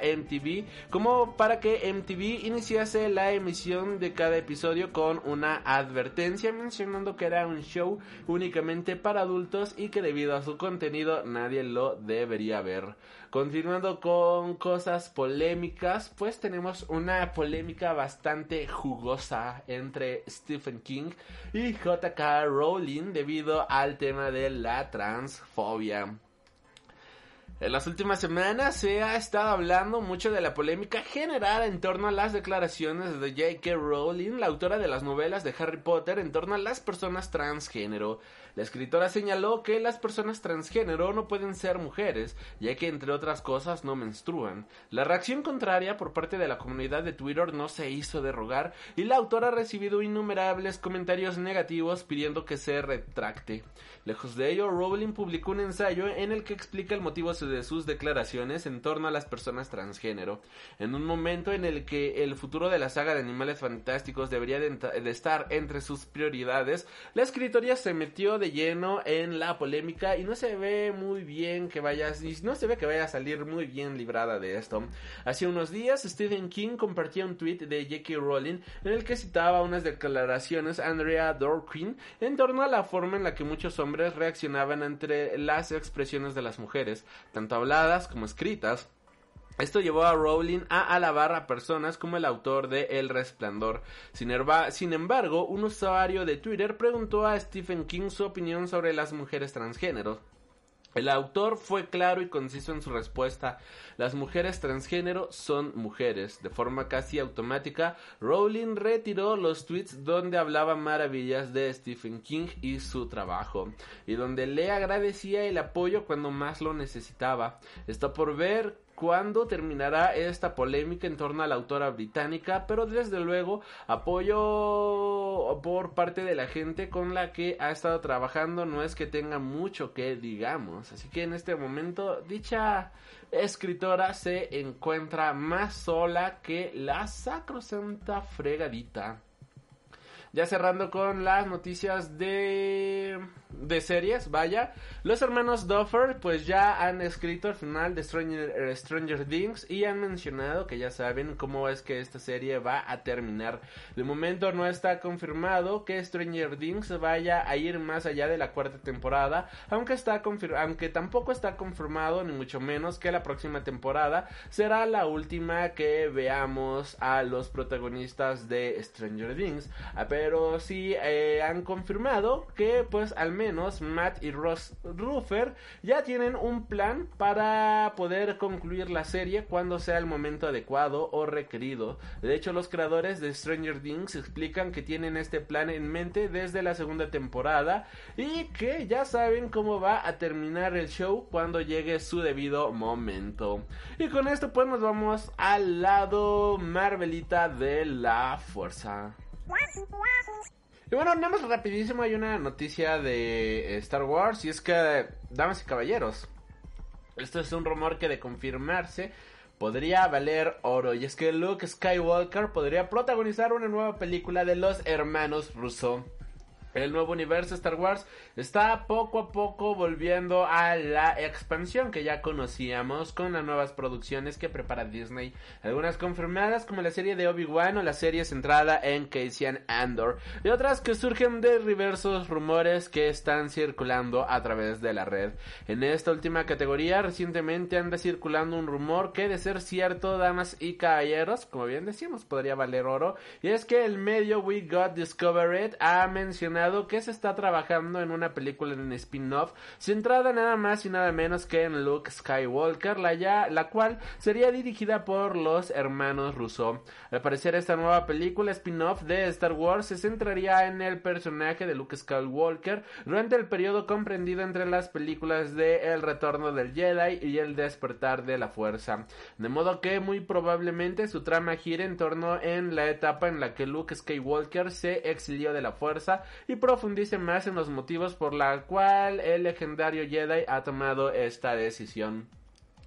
como para que MTV iniciase la emisión de cada episodio con una advertencia mencionando que era un show únicamente para adultos y que debido a su contenido nadie lo debería ver. Continuando con cosas polémicas, pues tenemos una polémica bastante jugosa entre Stephen King y JK Rowling debido al tema de la transfobia. En las últimas semanas se ha estado hablando mucho de la polémica generada en torno a las declaraciones de J.K. Rowling, la autora de las novelas de Harry Potter, en torno a las personas transgénero. La escritora señaló que las personas transgénero no pueden ser mujeres, ya que entre otras cosas no menstruan. La reacción contraria por parte de la comunidad de Twitter no se hizo de rogar y la autora ha recibido innumerables comentarios negativos pidiendo que se retracte. Lejos de ello, Rowling publicó un ensayo en el que explica el motivo de sus declaraciones en torno a las personas transgénero. En un momento en el que el futuro de la saga de Animales Fantásticos debería de, estar entre sus prioridades, la escritoria se metió de lleno en la polémica y no se ve muy bien que no se ve que vaya a salir muy bien librada de esto. Hace unos días Stephen King compartía un tweet de J.K. Rowling en el que citaba unas declaraciones Andrea Dorkin en torno a la forma en la que muchos hombres reaccionaban entre las expresiones de las mujeres, tanto habladas como escritas. Esto llevó a Rowling a alabar a personas como el autor de El Resplandor. Sin, embargo, un usuario de Twitter preguntó a Stephen King su opinión sobre las mujeres transgénero. El autor fue claro y conciso en su respuesta. Las mujeres transgénero son mujeres. De forma casi automática, Rowling retiró los tweets donde hablaba maravillas de Stephen King y su trabajo, y donde le agradecía el apoyo cuando más lo necesitaba. Está por ver cuándo terminará esta polémica en torno a la autora británica, pero desde luego apoyo por parte de la gente con la que ha estado trabajando no es que tenga mucho que digamos, así que en este momento dicha escritora se encuentra más sola que la sacrosanta fregadita. Ya cerrando con las noticias de de series, vaya. Los hermanos Duffer pues ya han escrito el final de Stranger, eh, Stranger Things y han mencionado que ya saben cómo es que esta serie va a terminar. De momento no está confirmado que Stranger Things vaya a ir más allá de la cuarta temporada, aunque está aunque tampoco está confirmado ni mucho menos que la próxima temporada será la última que veamos a los protagonistas de Stranger Things. Ah, pero sí eh, han confirmado que pues al menos Matt y Ross Ruffer ya tienen un plan para poder concluir la serie cuando sea el momento adecuado o requerido. De hecho, los creadores de Stranger Things explican que tienen este plan en mente desde la segunda temporada y que ya saben cómo va a terminar el show cuando llegue su debido momento. Y con esto pues nos vamos al lado Marvelita de la fuerza. Y bueno, nada rapidísimo hay una noticia de Star Wars y es que, damas y caballeros, esto es un rumor que de confirmarse podría valer oro y es que Luke Skywalker podría protagonizar una nueva película de los hermanos Russo. El nuevo universo Star Wars está poco a poco volviendo a la expansión que ya conocíamos con las nuevas producciones que prepara Disney. Algunas confirmadas como la serie de Obi-Wan o la serie centrada en Cassian Andor. Y otras que surgen de diversos rumores que están circulando a través de la red. En esta última categoría recientemente anda circulando un rumor que de ser cierto, damas y caballeros, como bien decíamos, podría valer oro. Y es que el medio We Got Discovered ha mencionado que se está trabajando en una película en spin-off centrada nada más y nada menos que en Luke Skywalker, la, cual sería dirigida por los hermanos Russo. Al parecer esta nueva película spin-off de Star Wars se centraría en el personaje de Luke Skywalker durante el periodo comprendido entre las películas de El Retorno del Jedi y El Despertar de la Fuerza. De modo que muy probablemente su trama gire en torno en la etapa en la que Luke Skywalker se exilió de la Fuerza y profundice más en los motivos por la cual el legendario Jedi ha tomado esta decisión.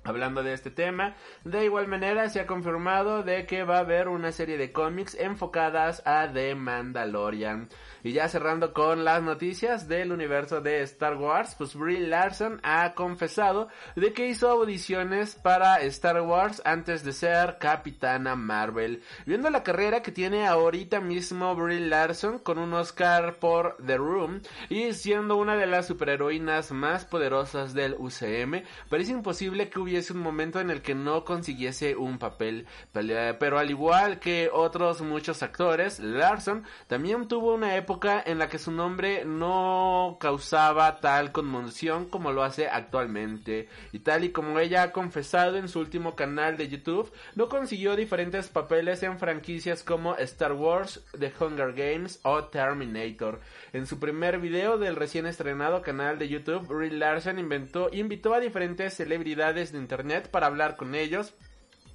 Hablando de este tema, de igual manera se ha confirmado de que va a haber una serie de cómics enfocadas a The Mandalorian. Y ya cerrando con las noticias del universo de Star Wars, pues Brie Larson ha confesado de que hizo audiciones para Star Wars antes de ser Capitana Marvel. Viendo la carrera que tiene ahorita mismo Brie Larson con un Oscar por The Room y siendo una de las superheroínas más poderosas del UCM, parece imposible que hubiese un momento en el que no consiguiese un papel. Pero al igual que otros muchos actores, Larson también tuvo una época en la que su nombre no causaba tal conmoción como lo hace actualmente. Y tal y como ella ha confesado en su último canal de YouTube, no consiguió diferentes papeles en franquicias como Star Wars, The Hunger Games o Terminator. En su primer video del recién estrenado canal de YouTube, Brie Larson inventó, invitó a diferentes celebridades de internet para hablar con ellos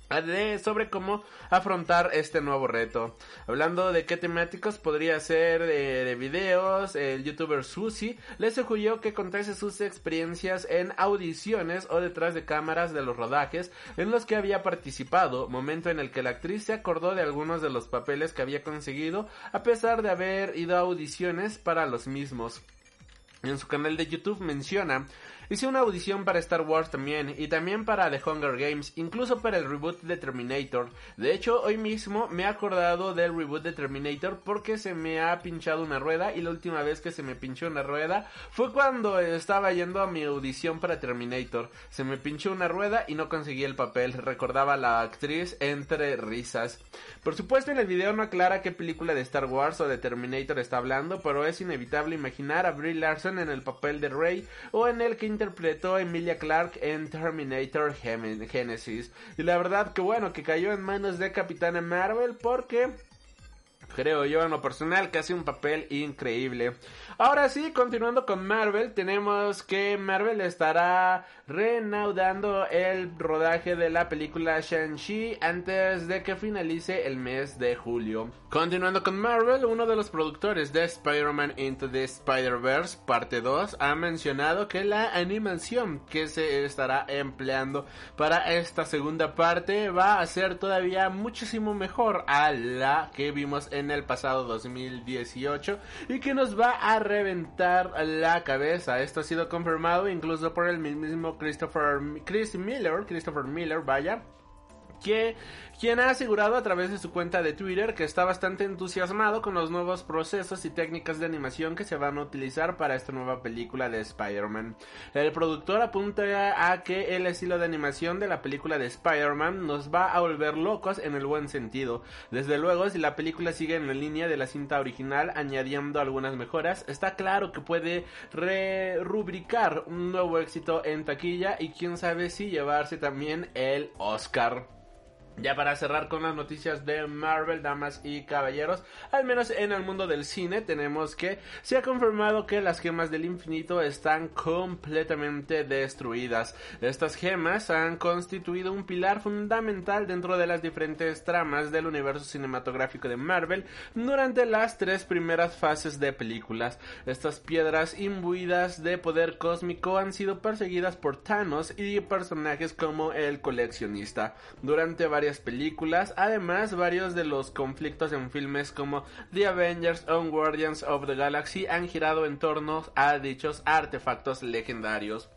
de, sobre cómo afrontar este nuevo reto. Hablando de qué temáticos podría ser de, de videos, el youtuber Susi le sugirió que contase sus experiencias en audiciones o detrás de cámaras de los rodajes en los que había participado, momento en el que la actriz se acordó de algunos de los papeles que había conseguido a pesar de haber ido a audiciones para los mismos. En su canal de YouTube menciona Hice una audición para Star Wars también y también para The Hunger Games, incluso para el reboot de Terminator. De hecho, hoy mismo me he acordado del reboot de Terminator porque se me ha pinchado una rueda y la última vez que se me pinchó una rueda fue cuando estaba yendo a mi audición para Terminator. Se me pinchó una rueda y no conseguí el papel, recordaba la actriz entre risas. Por supuesto en el video no aclara qué película de Star Wars o de Terminator está hablando, pero es inevitable imaginar a Brie Larson en el papel de Rey o en el que interpretó Emilia Clarke en Terminator Genesis. Y la verdad que bueno, que cayó en manos de Capitana Marvel porque creo yo en lo personal que hace un papel increíble. Ahora sí, continuando con Marvel, tenemos que Marvel estará reanudando el rodaje de la película Shang-Chi antes de que finalice el mes de julio. Continuando con Marvel, uno de los productores de Spider-Man Into the Spider-Verse parte 2 ha mencionado que la animación que se estará empleando para esta segunda parte va a ser todavía muchísimo mejor a la que vimos en el pasado 2018 y que nos va a reventar la cabeza. Esto ha sido confirmado incluso por el mismo Christopher Chris Miller, Christopher Miller, vaya, que quien ha asegurado a través de su cuenta de Twitter que está bastante entusiasmado con los nuevos procesos y técnicas de animación que se van a utilizar para esta nueva película de Spider-Man. El productor apunta a que el estilo de animación de la película de Spider-Man nos va a volver locos en el buen sentido. Desde luego, si la película sigue en la línea de la cinta original añadiendo algunas mejoras, está claro que puede rubricar un nuevo éxito en taquilla y quién sabe si llevarse también el Oscar. Ya para cerrar con las noticias de Marvel, damas y caballeros, al menos en el mundo del cine tenemos que se ha confirmado que las gemas del infinito están completamente destruidas. Estas gemas han constituido un pilar fundamental dentro de las diferentes tramas del universo cinematográfico de Marvel durante las tres primeras fases de películas. Estas piedras imbuidas de poder cósmico han sido perseguidas por Thanos y personajes como el coleccionista. Durante varias películas, además varios de los conflictos en filmes como The Avengers o Guardians of the Galaxy han girado en torno a dichos artefactos legendarios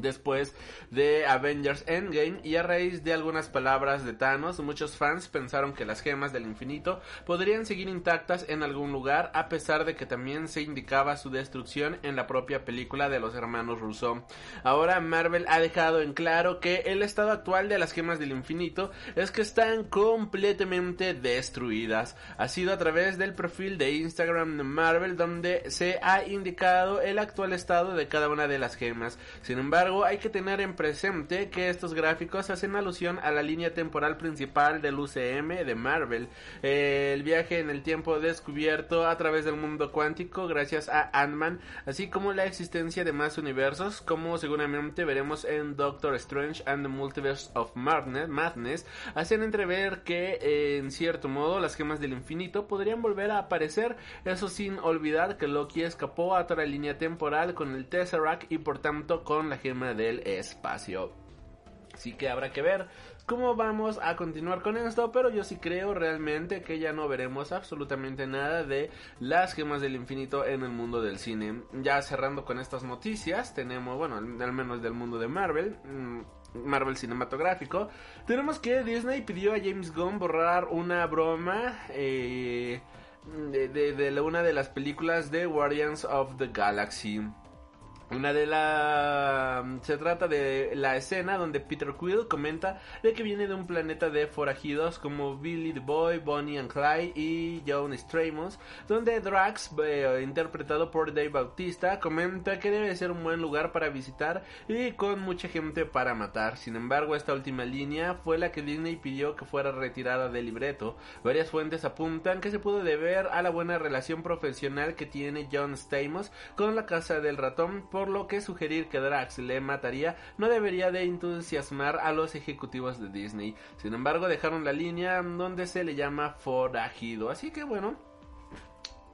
después de Avengers Endgame y a raíz de algunas palabras de Thanos, muchos fans pensaron que las gemas del infinito podrían seguir intactas en algún lugar a pesar de que también se indicaba su destrucción en la propia película de los hermanos Russo. Ahora Marvel ha dejado en claro que el estado actual de las gemas del infinito es que están completamente destruidas. Ha sido a través del perfil de Instagram de Marvel donde se ha indicado el actual estado de cada una de las gemas. Sin embargo, hay que tener en presente que estos gráficos hacen alusión a la línea temporal principal del UCM de Marvel, el viaje en el tiempo descubierto a través del mundo cuántico gracias a Ant-Man, así como la existencia de más universos, como seguramente veremos en Doctor Strange and the Multiverse of Madness, hacen entrever que en cierto modo las gemas del infinito podrían volver a aparecer, eso sin olvidar que Loki escapó a otra línea temporal con el Tesseract y por tanto con la gema del espacio. Así que habrá que ver cómo vamos a continuar con esto, pero yo sí creo realmente que ya no veremos absolutamente nada de las gemas del infinito en el mundo del cine. Ya cerrando con estas noticias, tenemos, bueno, al menos del mundo de Marvel, mm, Marvel cinematográfico, tenemos que Disney pidió a James Gunn borrar una broma eh, de, de una de las películas de Guardians of the Galaxy. Una de la... Se trata de la escena donde Peter Quill comenta de que viene de un planeta de forajidos como Billy the Boy, Bonnie and Clyde y John Stamos, donde Drax, eh, interpretado por Dave Bautista, comenta que debe ser un buen lugar para visitar y con mucha gente para matar. Sin embargo, esta última línea fue la que Disney pidió que fuera retirada del libreto. Varias fuentes apuntan que se pudo deber a la buena relación profesional que tiene John Stamos con la Casa del Ratón, por lo que sugerir que Drax le mataría no debería de entusiasmar a los ejecutivos de Disney. Sin embargo, dejaron la línea donde se le llama forajido. Así que bueno,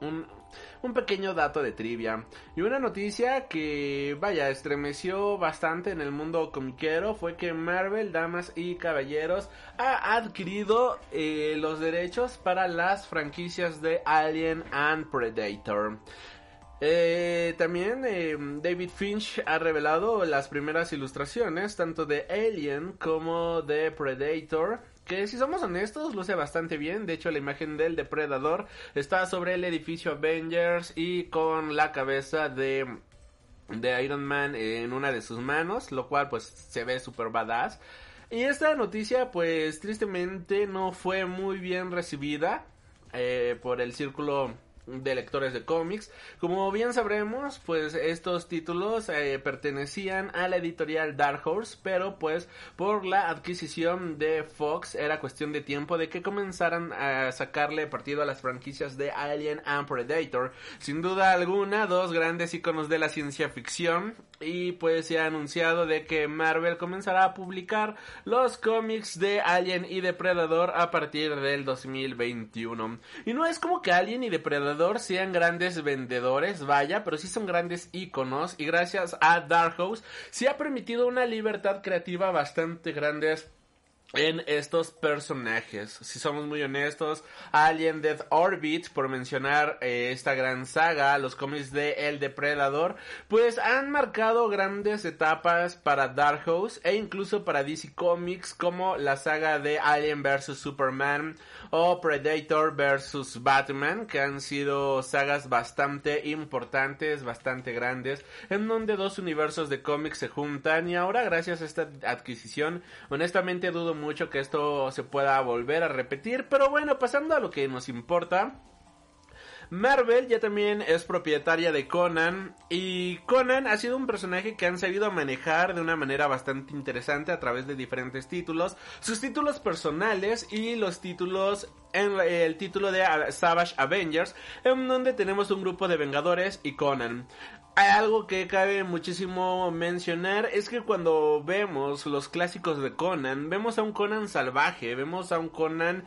un, pequeño dato de trivia. Y una noticia que, vaya, estremeció bastante en el mundo comiquero fue que Marvel, Damas y Caballeros, ha adquirido eh, los derechos para las franquicias de Alien and Predator. Eh, también eh, David Finch ha revelado las primeras ilustraciones tanto de Alien como de Predator que si somos honestos luce bastante bien. De hecho, la imagen del depredador está sobre el edificio Avengers y con la cabeza de de Iron Man en una de sus manos, lo cual pues se ve super badass. Y esta noticia pues tristemente no fue muy bien recibida eh, por el círculo de lectores de cómics. Como bien sabremos, pues estos títulos eh, pertenecían a la editorial Dark Horse, pero pues por la adquisición de Fox era cuestión de tiempo de que comenzaran a sacarle partido a las franquicias de Alien and Predator. Sin duda alguna, dos grandes iconos de la ciencia ficción y pues se ha anunciado de que Marvel comenzará a publicar los cómics de Alien y Depredador a partir del 2021. Y no es como que Alien y Depredador sean grandes vendedores, vaya, pero sí son grandes iconos y gracias a Dark Horse se ha permitido una libertad creativa bastante grande en estos personajes. Si somos muy honestos, Alien Death Orbit, por mencionar eh, esta gran saga, los cómics de El Depredador, pues han marcado grandes etapas para Dark Horse e incluso para DC Comics como la saga de Alien vs Superman o Predator vs Batman, que han sido sagas bastante importantes, bastante grandes, en donde dos universos de cómics se juntan y ahora gracias a esta adquisición, honestamente dudo mucho que esto se pueda volver a repetir, pero bueno, pasando a lo que nos importa. Marvel ya también es propietaria de Conan y Conan ha sido un personaje que han sabido manejar de una manera bastante interesante a través de diferentes títulos, sus títulos personales y los títulos en el título de Savage Avengers, en donde tenemos un grupo de Vengadores y Conan. Hay algo que cabe muchísimo mencionar es que cuando vemos los clásicos de Conan, vemos a un Conan salvaje, vemos a un Conan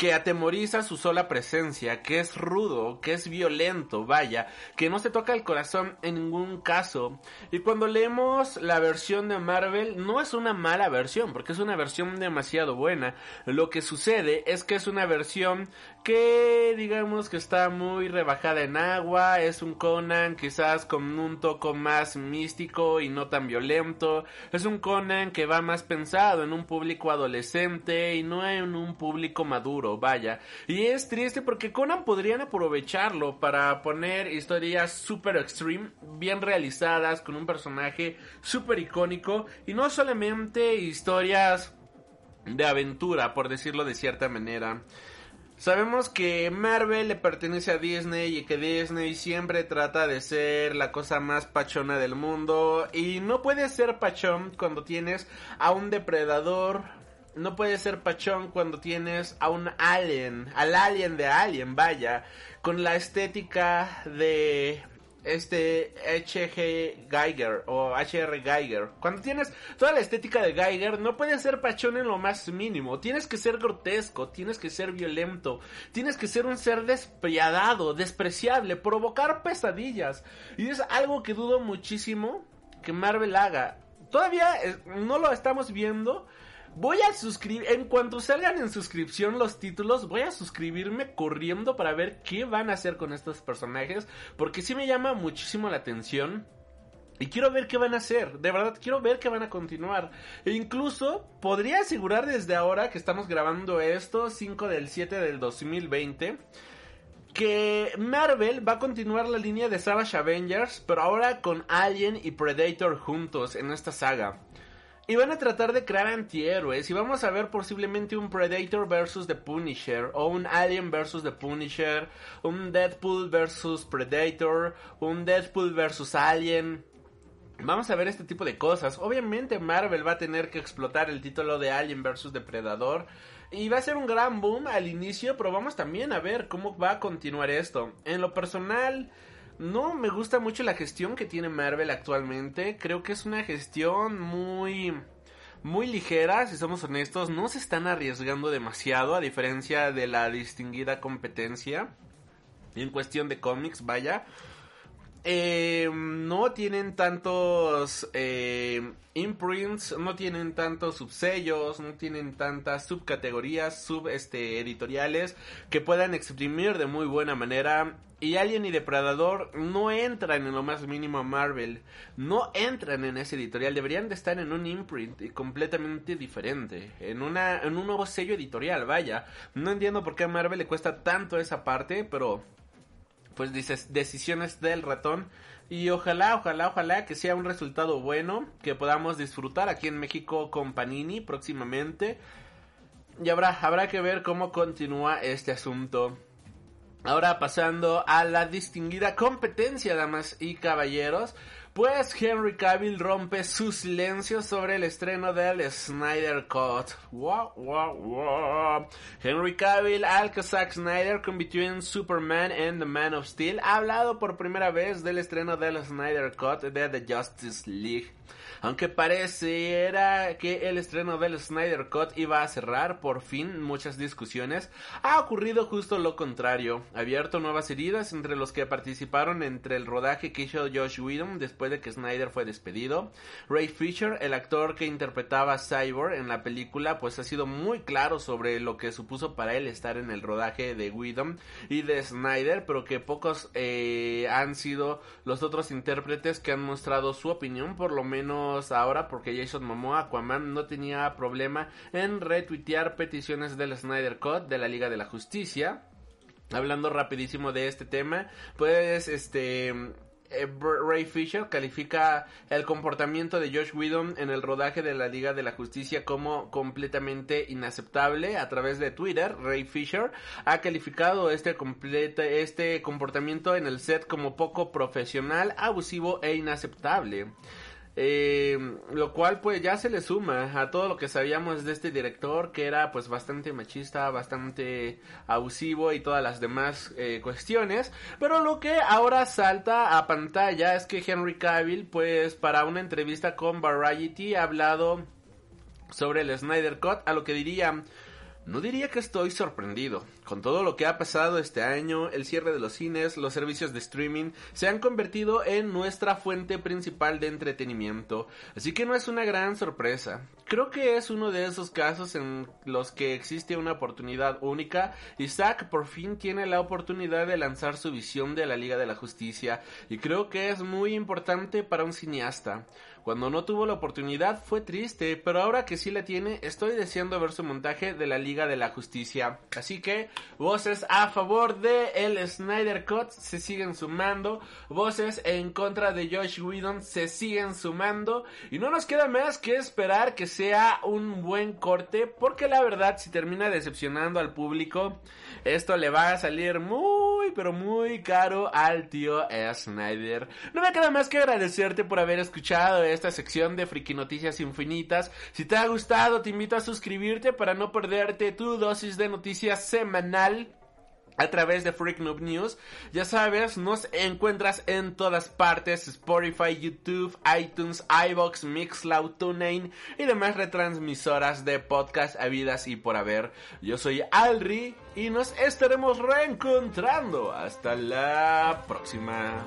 que atemoriza su sola presencia, que es rudo, que es violento, vaya, que no se toca el corazón en ningún caso. Y cuando leemos la versión de Marvel, no es una mala versión, porque es una versión demasiado buena. Lo que sucede es que es una versión que digamos que está muy rebajada en agua, es un Conan quizás con un toco más místico y no tan violento, es un Conan que va más pensado en un público adolescente y no en un público maduro, vaya. Y es triste porque Conan podrían aprovecharlo para poner historias super extreme, bien realizadas, con un personaje super icónico y no solamente historias de aventura, por decirlo de cierta manera. Sabemos que Marvel le pertenece a Disney y que Disney siempre trata de ser la cosa más pachona del mundo. Y no puede ser pachón cuando tienes a un depredador, no puede ser pachón cuando tienes a un alien, al alien de Alien, vaya, con la estética de este H.G. Geiger o H.R. Geiger. Cuando tienes toda la estética de Geiger, no puedes ser pachón en lo más mínimo. Tienes que ser grotesco, tienes que ser violento, tienes que ser un ser despiadado, despreciable, provocar pesadillas. Y es algo que dudo muchísimo que Marvel haga. Todavía eh, no lo estamos viendo, Voy a suscribir, en cuanto salgan en suscripción los títulos, voy a suscribirme corriendo para ver qué van a hacer con estos personajes, porque sí me llama muchísimo la atención. Y quiero ver qué van a hacer, de verdad quiero ver qué van a continuar. E incluso podría asegurar desde ahora que estamos grabando esto, 5 del 7 del 2020, que Marvel va a continuar la línea de Savage Avengers, pero ahora con Alien y Predator juntos en esta saga. Y van a tratar de crear antihéroes. Y vamos a ver posiblemente un Predator versus The Punisher. O un Alien versus The Punisher. Un Deadpool versus Predator. Un Deadpool versus Alien. Vamos a ver este tipo de cosas. Obviamente Marvel va a tener que explotar el título de Alien versus Depredador. Y va a ser un gran boom al inicio, pero vamos también a ver cómo va a continuar esto. En lo personal, no me gusta mucho la gestión que tiene Marvel actualmente. Creo que es una gestión muy muy ligera, si somos honestos, no se están arriesgando demasiado a diferencia de la distinguida competencia en cuestión de cómics, vaya. Eh, no tienen tantos eh, imprints, no tienen tantos subsellos, no tienen tantas subcategorías, sub este, editoriales que puedan exprimir de muy buena manera. Y Alien y Depredador no entran en lo más mínimo a Marvel, no entran en ese editorial, deberían de estar en un imprint completamente diferente, en, una, en un nuevo sello editorial, vaya. No entiendo por qué a Marvel le cuesta tanto esa parte, pero pues dices decisiones del ratón y ojalá, ojalá, ojalá que sea un resultado bueno, que podamos disfrutar aquí en México con Panini próximamente. Y habrá, habrá que ver cómo continúa este asunto. Ahora pasando a la distinguida competencia, damas y caballeros. Pues Henry Cavill rompe su silencio sobre el estreno del Snyder Cut. Wow, wow, wow. Henry Cavill, al que Zack Snyder convirtió en Superman and the Man of Steel, ha hablado por primera vez del estreno del Snyder Cut de The Justice League. Aunque pareciera que el estreno del Snyder Cut iba a cerrar por fin muchas discusiones, ha ocurrido justo lo contrario. Ha abierto nuevas heridas entre los que participaron entre el rodaje que hizo Josh Whedon después de que Snyder fue despedido. Ray Fisher, el actor que interpretaba a Cyborg en la película, pues ha sido muy claro sobre lo que supuso para él estar en el rodaje de Whedon y de Snyder, pero que pocos eh, han sido los otros intérpretes que han mostrado su opinión, por lo menos ahora porque Jason Momoa Aquaman no tenía problema en retuitear peticiones del Snyder Cut de la Liga de la Justicia. Hablando rapidísimo de este tema, pues este eh, Ray Fisher califica el comportamiento de Josh Whedon en el rodaje de la Liga de la Justicia como completamente inaceptable. A través de Twitter, Ray Fisher ha calificado este, este comportamiento en el set como poco profesional, abusivo e inaceptable. Eh, lo cual pues ya se le suma a todo lo que sabíamos de este director que era pues bastante machista, bastante abusivo y todas las demás eh, cuestiones. Pero lo que ahora salta a pantalla es que Henry Cavill pues para una entrevista con Variety ha hablado sobre el Snyder Cut a lo que diría no diría que estoy sorprendido. Con todo lo que ha pasado este año, el cierre de los cines, los servicios de streaming se han convertido en nuestra fuente principal de entretenimiento, así que no es una gran sorpresa. Creo que es uno de esos casos en los que existe una oportunidad única y Zack por fin tiene la oportunidad de lanzar su visión de la Liga de la Justicia y creo que es muy importante para un cineasta. Cuando no tuvo la oportunidad fue triste, pero ahora que sí la tiene, estoy deseando ver su montaje de la Liga de la Justicia. Así que voces a favor de el Snyder Cut se siguen sumando, voces en contra de Josh Whedon se siguen sumando y no nos queda más que esperar que sea un buen corte, porque la verdad si termina decepcionando al público, esto le va a salir muy pero muy caro al tío Snyder. No me queda más que agradecerte por haber escuchado esta sección de Friki Noticias Infinitas. Si te ha gustado, te invito a suscribirte para no perderte tu dosis de noticias semanal a través de Freak Noob News. Ya sabes, nos encuentras en todas partes: Spotify, YouTube, iTunes, iBox, Mixcloud, TuneIn y demás retransmisoras de podcast habidas y por haber. Yo soy Alri y nos estaremos reencontrando. Hasta la próxima.